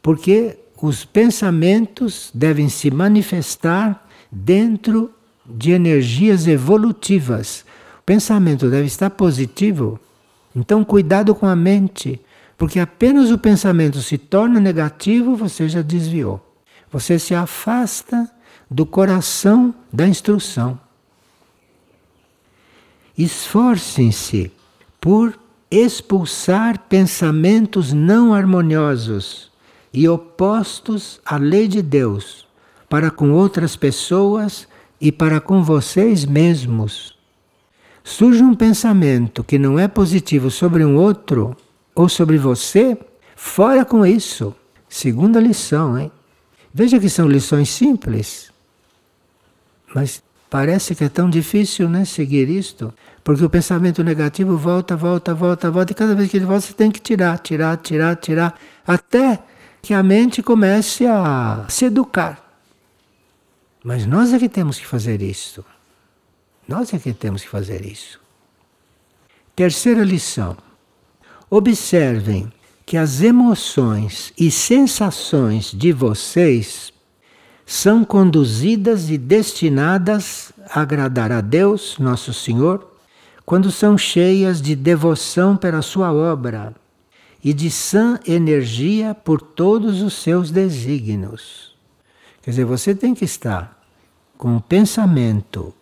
porque os pensamentos devem se manifestar dentro de energias evolutivas. O pensamento deve estar positivo então, cuidado com a mente, porque apenas o pensamento se torna negativo, você já desviou. Você se afasta do coração da instrução. Esforcem-se por expulsar pensamentos não harmoniosos e opostos à lei de Deus para com outras pessoas e para com vocês mesmos surge um pensamento que não é positivo sobre um outro ou sobre você, fora com isso. Segunda lição, hein? Veja que são lições simples, mas parece que é tão difícil, né, seguir isto, porque o pensamento negativo volta, volta, volta, volta, e cada vez que ele volta você tem que tirar, tirar, tirar, tirar, até que a mente comece a se educar. Mas nós é que temos que fazer isso. Nós é que temos que fazer isso. Terceira lição. Observem que as emoções e sensações de vocês são conduzidas e destinadas a agradar a Deus, nosso Senhor, quando são cheias de devoção pela sua obra e de sã energia por todos os seus desígnios. Quer dizer, você tem que estar com o pensamento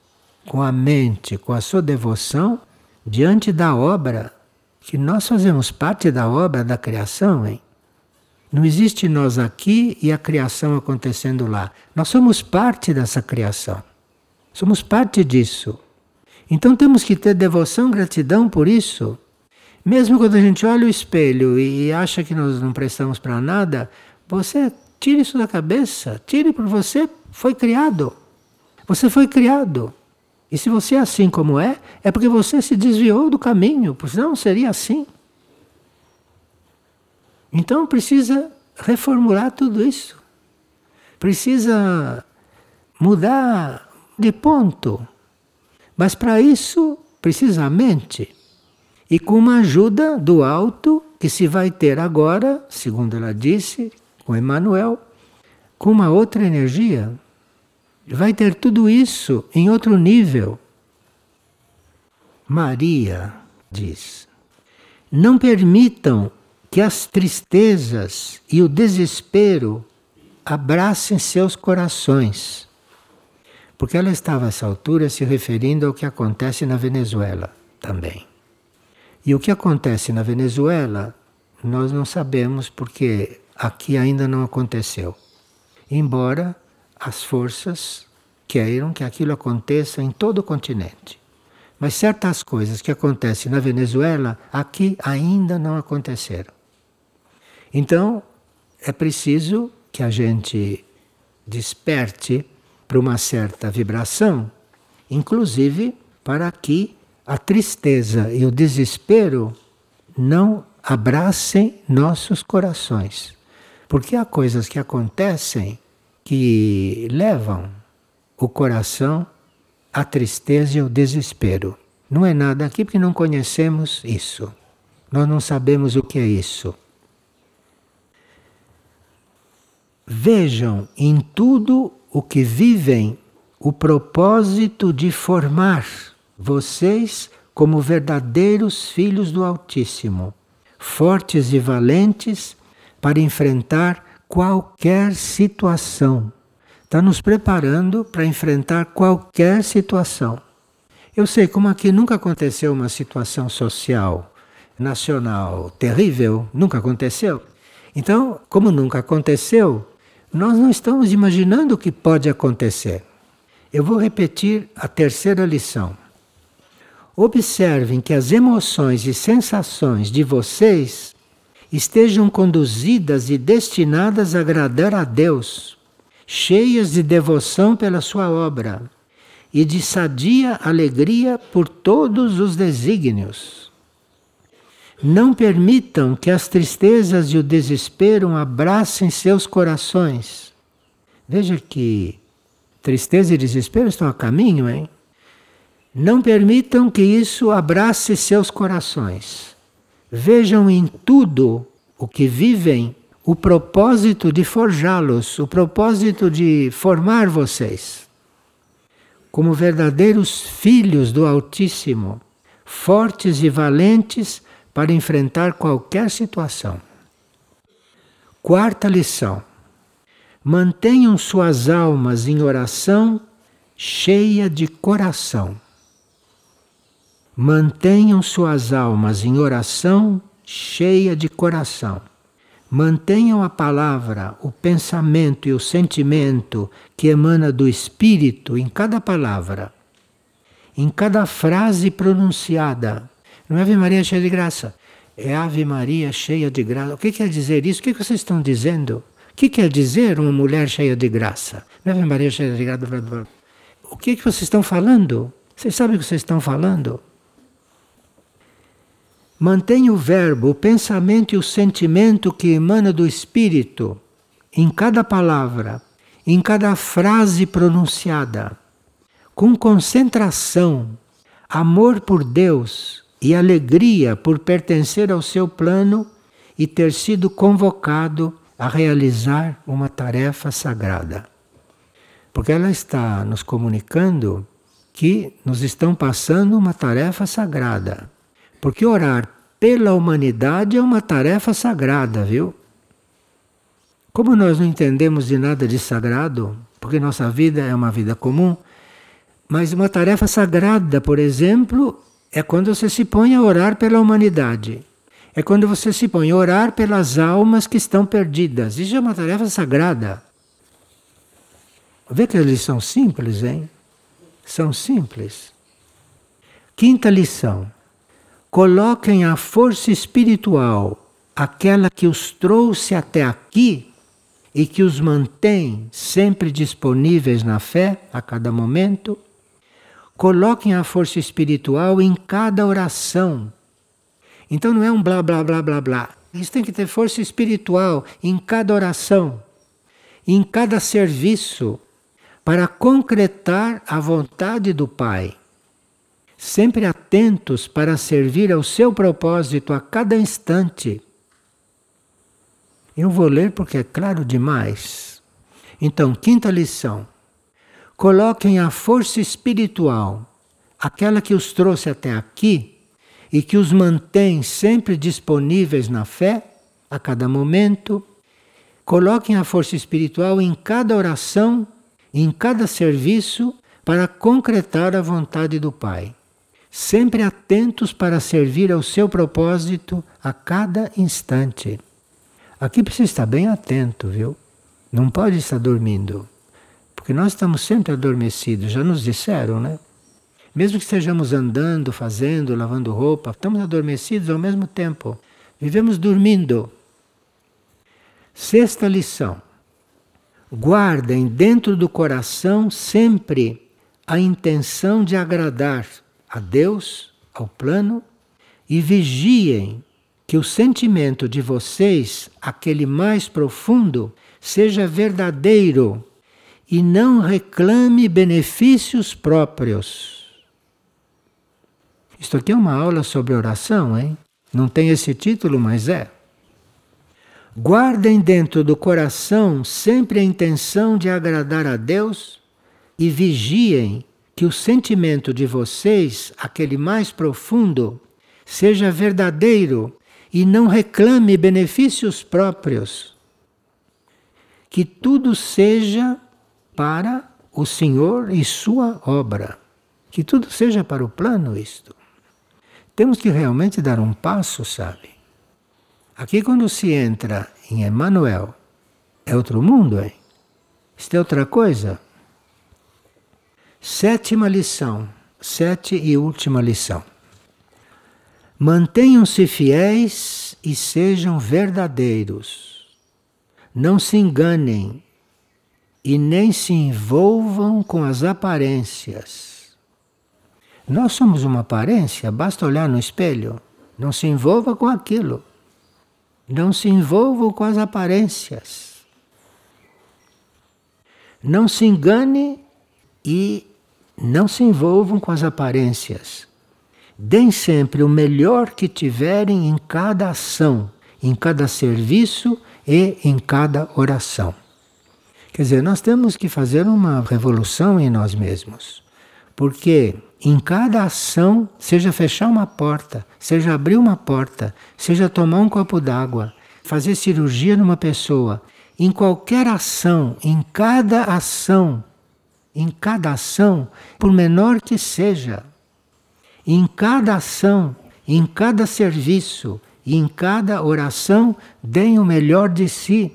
com a mente, com a sua devoção, diante da obra, que nós fazemos parte da obra da criação, hein? Não existe nós aqui e a criação acontecendo lá. Nós somos parte dessa criação. Somos parte disso. Então temos que ter devoção, gratidão por isso. Mesmo quando a gente olha o espelho e acha que nós não prestamos para nada, você tire isso da cabeça. Tire por você foi criado. Você foi criado. E se você é assim como é, é porque você se desviou do caminho, porque senão seria assim. Então precisa reformular tudo isso. Precisa mudar de ponto. Mas para isso, precisamente, e com uma ajuda do alto que se vai ter agora, segundo ela disse, com Emmanuel, com uma outra energia. Vai ter tudo isso em outro nível. Maria diz: Não permitam que as tristezas e o desespero abracem seus corações. Porque ela estava a essa altura se referindo ao que acontece na Venezuela também. E o que acontece na Venezuela, nós não sabemos porque aqui ainda não aconteceu. Embora as forças queiram que aquilo aconteça em todo o continente. Mas certas coisas que acontecem na Venezuela, aqui ainda não aconteceram. Então, é preciso que a gente desperte para uma certa vibração, inclusive para que a tristeza e o desespero não abracem nossos corações. Porque há coisas que acontecem que levam o coração à tristeza e ao desespero. Não é nada aqui porque não conhecemos isso. Nós não sabemos o que é isso. Vejam em tudo o que vivem o propósito de formar vocês como verdadeiros filhos do Altíssimo, fortes e valentes para enfrentar qualquer situação. Está nos preparando para enfrentar qualquer situação. Eu sei como aqui nunca aconteceu uma situação social, nacional terrível, nunca aconteceu. Então, como nunca aconteceu, nós não estamos imaginando o que pode acontecer. Eu vou repetir a terceira lição. Observem que as emoções e sensações de vocês estejam conduzidas e destinadas a agradar a Deus, cheias de devoção pela sua obra e de sadia alegria por todos os desígnios. Não permitam que as tristezas e o desespero abracem seus corações. Veja que tristeza e desespero estão a caminho, hein? Não permitam que isso abrace seus corações. Vejam em tudo o que vivem o propósito de forjá-los, o propósito de formar vocês como verdadeiros filhos do Altíssimo, fortes e valentes para enfrentar qualquer situação. Quarta lição: mantenham suas almas em oração cheia de coração. Mantenham suas almas em oração cheia de coração. Mantenham a palavra, o pensamento e o sentimento que emana do Espírito em cada palavra, em cada frase pronunciada não é Ave Maria cheia de graça. É Ave Maria cheia de graça. O que quer dizer isso? O que vocês estão dizendo? O que quer dizer uma mulher cheia de graça? Não é Ave Maria cheia de graça. O que, que vocês estão falando? Vocês sabem o que vocês estão falando? Mantenha o verbo, o pensamento e o sentimento que emana do Espírito em cada palavra, em cada frase pronunciada, com concentração, amor por Deus e alegria por pertencer ao seu plano e ter sido convocado a realizar uma tarefa sagrada. Porque ela está nos comunicando que nos estão passando uma tarefa sagrada. Porque orar pela humanidade é uma tarefa sagrada, viu? Como nós não entendemos de nada de sagrado, porque nossa vida é uma vida comum, mas uma tarefa sagrada, por exemplo, é quando você se põe a orar pela humanidade. É quando você se põe a orar pelas almas que estão perdidas. Isso é uma tarefa sagrada. Vê que eles são simples, hein? São simples. Quinta lição. Coloquem a força espiritual, aquela que os trouxe até aqui e que os mantém sempre disponíveis na fé a cada momento, Coloquem a força espiritual em cada oração. Então não é um blá blá blá blá blá. Isso tem que ter força espiritual em cada oração. em cada serviço para concretar a vontade do Pai, sempre atentos para servir ao seu propósito a cada instante. Eu vou ler porque é claro demais. Então, quinta lição. Coloquem a força espiritual, aquela que os trouxe até aqui e que os mantém sempre disponíveis na fé, a cada momento. Coloquem a força espiritual em cada oração, em cada serviço, para concretar a vontade do Pai. Sempre atentos para servir ao seu propósito a cada instante. Aqui precisa estar bem atento, viu? Não pode estar dormindo. Porque nós estamos sempre adormecidos, já nos disseram, né? Mesmo que estejamos andando, fazendo, lavando roupa, estamos adormecidos ao mesmo tempo. Vivemos dormindo. Sexta lição. Guardem dentro do coração sempre a intenção de agradar a Deus, ao plano, e vigiem que o sentimento de vocês, aquele mais profundo, seja verdadeiro e não reclame benefícios próprios. Isto aqui é uma aula sobre oração, hein? Não tem esse título, mas é. Guardem dentro do coração sempre a intenção de agradar a Deus e vigiem que o sentimento de vocês, aquele mais profundo, seja verdadeiro e não reclame benefícios próprios. Que tudo seja para o Senhor e sua obra. Que tudo seja para o plano isto. Temos que realmente dar um passo, sabe? Aqui quando se entra em Emmanuel, é outro mundo, hein? Isto é outra coisa. Sétima lição, sete e última lição. Mantenham-se fiéis e sejam verdadeiros. Não se enganem e nem se envolvam com as aparências nós somos uma aparência, basta olhar no espelho. Não se envolva com aquilo. Não se envolva com as aparências. Não se engane e não se envolvam com as aparências. Deem sempre o melhor que tiverem em cada ação, em cada serviço e em cada oração. Quer dizer, nós temos que fazer uma revolução em nós mesmos. Porque em cada ação, seja fechar uma porta, seja abrir uma porta, seja tomar um copo d'água, fazer cirurgia numa pessoa, em qualquer ação, em cada ação, em cada ação, por menor que seja, em cada ação, em cada serviço em cada oração, deem o melhor de si.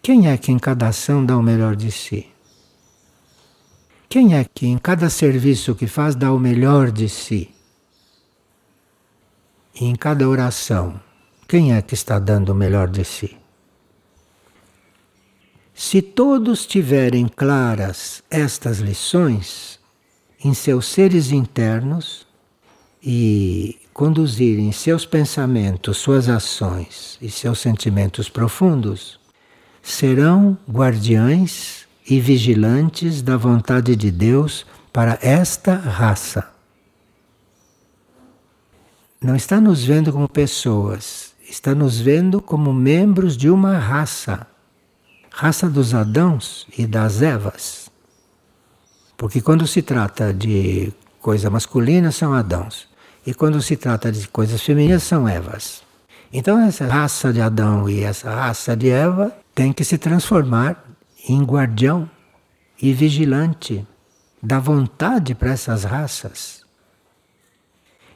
Quem é que em cada ação dá o melhor de si? Quem é que em cada serviço que faz dá o melhor de si? E em cada oração, quem é que está dando o melhor de si? Se todos tiverem claras estas lições em seus seres internos e conduzirem seus pensamentos, suas ações e seus sentimentos profundos, serão guardiães e vigilantes da vontade de Deus para esta raça. Não está nos vendo como pessoas, está nos vendo como membros de uma raça raça dos Adãos e das Evas. Porque quando se trata de coisa masculina são Adãos, e quando se trata de coisas femininas são Evas. Então essa raça de Adão e essa raça de Eva tem que se transformar em guardião e vigilante da vontade para essas raças.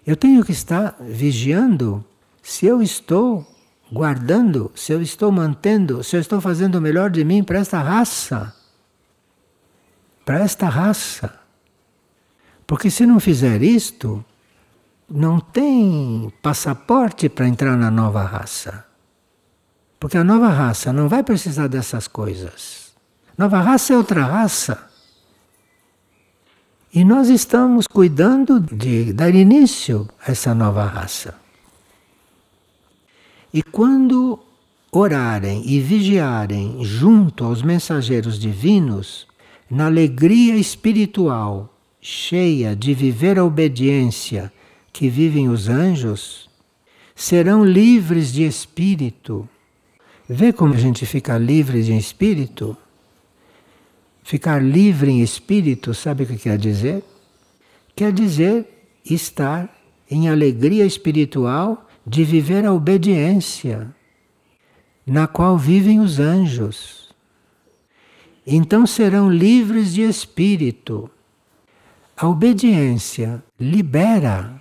Eu tenho que estar vigiando se eu estou guardando, se eu estou mantendo, se eu estou fazendo o melhor de mim para esta raça. Para esta raça. Porque se não fizer isto, não tem passaporte para entrar na nova raça. Porque a nova raça não vai precisar dessas coisas. Nova raça é outra raça. E nós estamos cuidando de dar início a essa nova raça. E quando orarem e vigiarem junto aos mensageiros divinos, na alegria espiritual cheia de viver a obediência que vivem os anjos, serão livres de espírito. Vê como a gente fica livre de espírito? Ficar livre em espírito, sabe o que quer dizer? Quer dizer estar em alegria espiritual de viver a obediência, na qual vivem os anjos. Então serão livres de espírito. A obediência libera.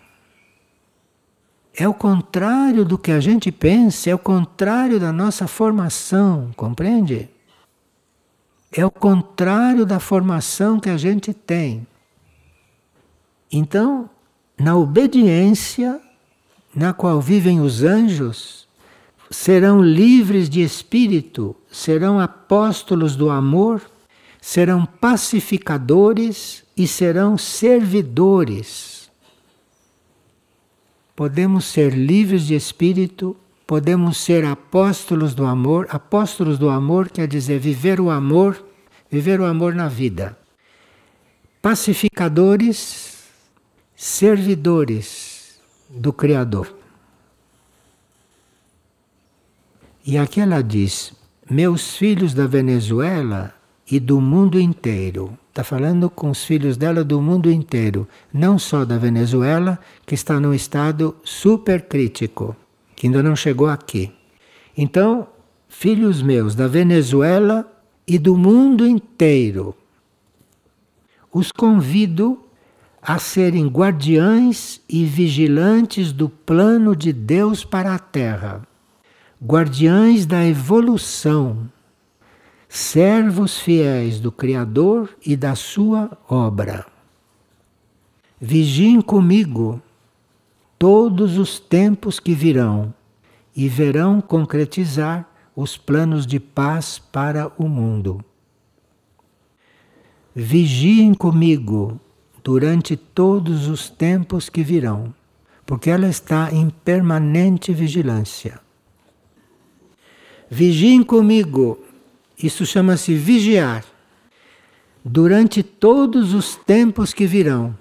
É o contrário do que a gente pensa, é o contrário da nossa formação, compreende? É o contrário da formação que a gente tem. Então, na obediência na qual vivem os anjos, serão livres de espírito, serão apóstolos do amor, serão pacificadores e serão servidores. Podemos ser livres de espírito, podemos ser apóstolos do amor. Apóstolos do amor quer dizer viver o amor, viver o amor na vida. Pacificadores servidores do Criador. E aqui ela diz: Meus filhos da Venezuela e do mundo inteiro. Está falando com os filhos dela do mundo inteiro, não só da Venezuela, que está num estado super crítico, que ainda não chegou aqui. Então, filhos meus da Venezuela e do mundo inteiro, os convido a serem guardiães e vigilantes do plano de Deus para a Terra, guardiães da evolução, servos fiéis do Criador e da sua obra. Vigiem comigo todos os tempos que virão e verão concretizar os planos de paz para o mundo. Vigiem comigo durante todos os tempos que virão, porque ela está em permanente vigilância. Vigiem comigo, isso chama-se vigiar, durante todos os tempos que virão,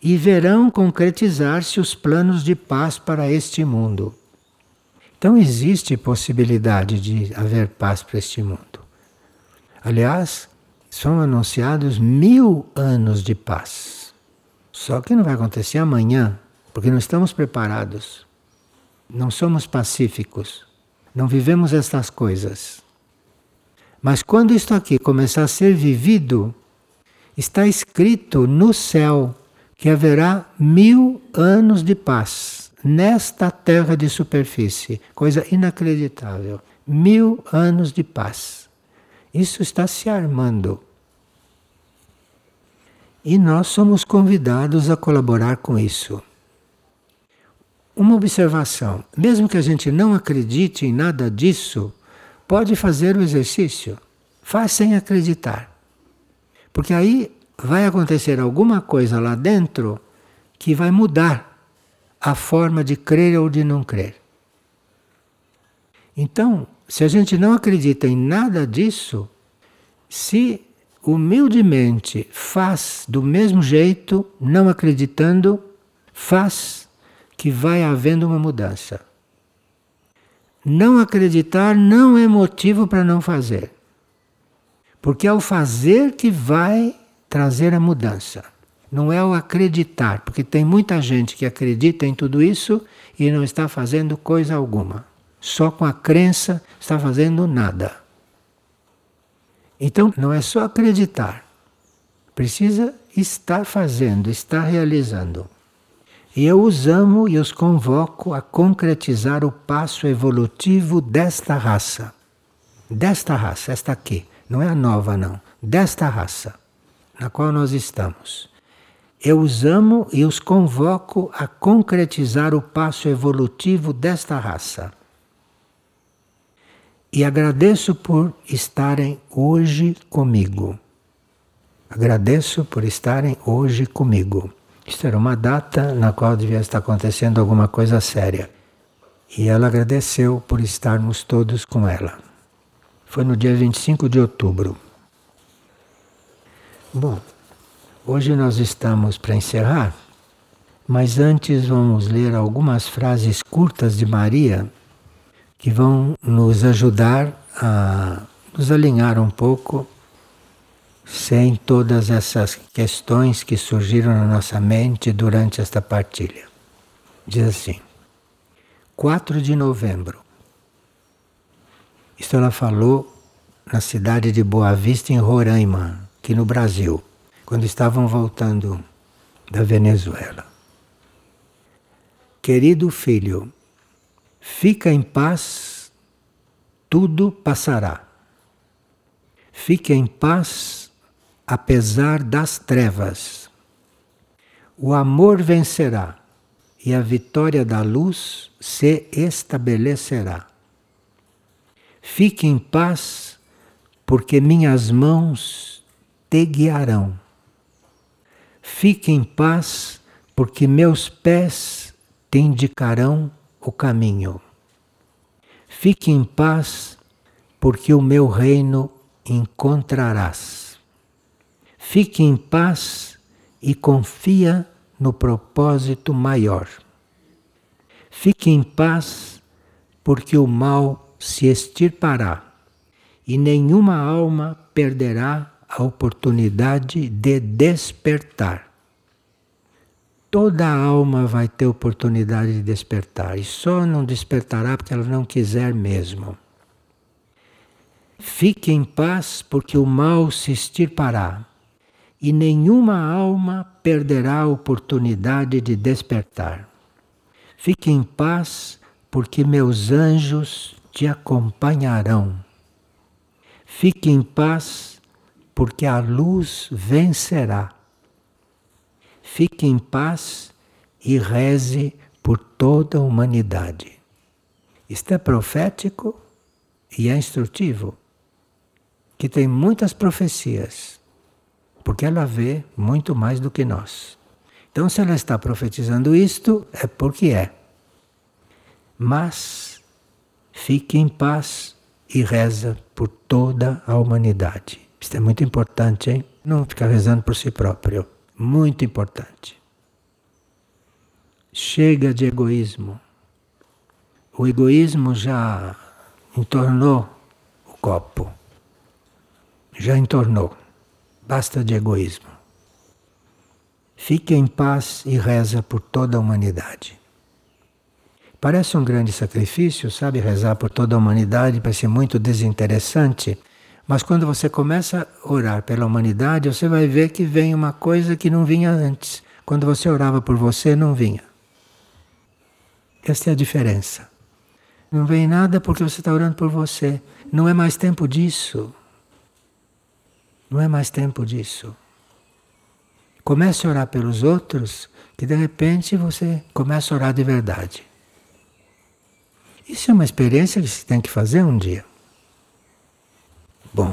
e verão concretizar-se os planos de paz para este mundo. Então existe possibilidade de haver paz para este mundo. Aliás, são anunciados mil anos de paz. Só que não vai acontecer amanhã, porque não estamos preparados. Não somos pacíficos. Não vivemos estas coisas. Mas quando isto aqui começar a ser vivido, está escrito no céu que haverá mil anos de paz nesta terra de superfície. Coisa inacreditável. Mil anos de paz. Isso está se armando. E nós somos convidados a colaborar com isso. Uma observação: mesmo que a gente não acredite em nada disso, pode fazer o exercício. Faz sem acreditar. Porque aí vai acontecer alguma coisa lá dentro que vai mudar a forma de crer ou de não crer. Então, se a gente não acredita em nada disso, se humildemente faz do mesmo jeito, não acreditando, faz que vai havendo uma mudança. Não acreditar não é motivo para não fazer. Porque é o fazer que vai trazer a mudança. Não é o acreditar, porque tem muita gente que acredita em tudo isso e não está fazendo coisa alguma só com a crença está fazendo nada. Então não é só acreditar, precisa estar fazendo, estar realizando. E eu os amo e os convoco a concretizar o passo evolutivo desta raça. Desta raça, esta aqui, não é a nova, não. Desta raça, na qual nós estamos. Eu os amo e os convoco a concretizar o passo evolutivo desta raça. E agradeço por estarem hoje comigo. Agradeço por estarem hoje comigo. Isto era uma data na qual devia estar acontecendo alguma coisa séria. E ela agradeceu por estarmos todos com ela. Foi no dia 25 de outubro. Bom, hoje nós estamos para encerrar, mas antes vamos ler algumas frases curtas de Maria que vão nos ajudar a nos alinhar um pouco sem todas essas questões que surgiram na nossa mente durante esta partilha. Diz assim: 4 de novembro. Isto ela falou na cidade de Boa Vista, em Roraima, aqui no Brasil, quando estavam voltando da Venezuela. Querido filho, fica em paz, tudo passará. Fique em paz, apesar das trevas. O amor vencerá e a vitória da luz se estabelecerá. Fique em paz, porque minhas mãos te guiarão. Fique em paz, porque meus pés te indicarão o caminho. Fique em paz, porque o meu reino encontrarás. Fique em paz e confia no propósito maior. Fique em paz, porque o mal se extirpará e nenhuma alma perderá a oportunidade de despertar. Toda alma vai ter oportunidade de despertar e só não despertará porque ela não quiser mesmo. Fique em paz, porque o mal se extirpará e nenhuma alma perderá a oportunidade de despertar. Fique em paz, porque meus anjos te acompanharão. Fique em paz, porque a luz vencerá. Fique em paz e reze por toda a humanidade. Isto é profético e é instrutivo, que tem muitas profecias porque ela vê muito mais do que nós. Então, se ela está profetizando isto, é porque é. Mas fique em paz e reza por toda a humanidade. Isto é muito importante, hein? Não ficar rezando por si próprio. Muito importante. Chega de egoísmo. O egoísmo já entornou o copo. Já entornou. Basta de egoísmo. Fique em paz e reza por toda a humanidade. Parece um grande sacrifício, sabe? Rezar por toda a humanidade parece muito desinteressante, mas quando você começa a orar pela humanidade, você vai ver que vem uma coisa que não vinha antes. Quando você orava por você, não vinha. Esta é a diferença. Não vem nada porque você está orando por você. Não é mais tempo disso. Não é mais tempo disso. Comece a orar pelos outros, que de repente você começa a orar de verdade. Isso é uma experiência que se tem que fazer um dia. Bom,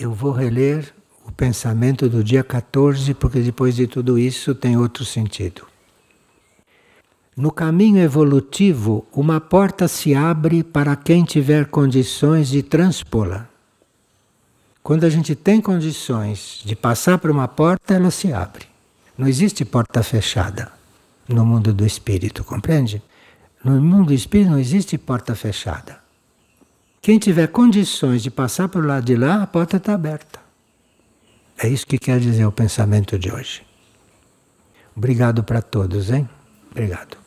eu vou reler o pensamento do dia 14, porque depois de tudo isso tem outro sentido. No caminho evolutivo, uma porta se abre para quem tiver condições de transpô-la. Quando a gente tem condições de passar por uma porta, ela se abre. Não existe porta fechada no mundo do espírito, compreende? No mundo do espírito não existe porta fechada. Quem tiver condições de passar por lado de lá, a porta está aberta. É isso que quer dizer o pensamento de hoje. Obrigado para todos, hein? Obrigado.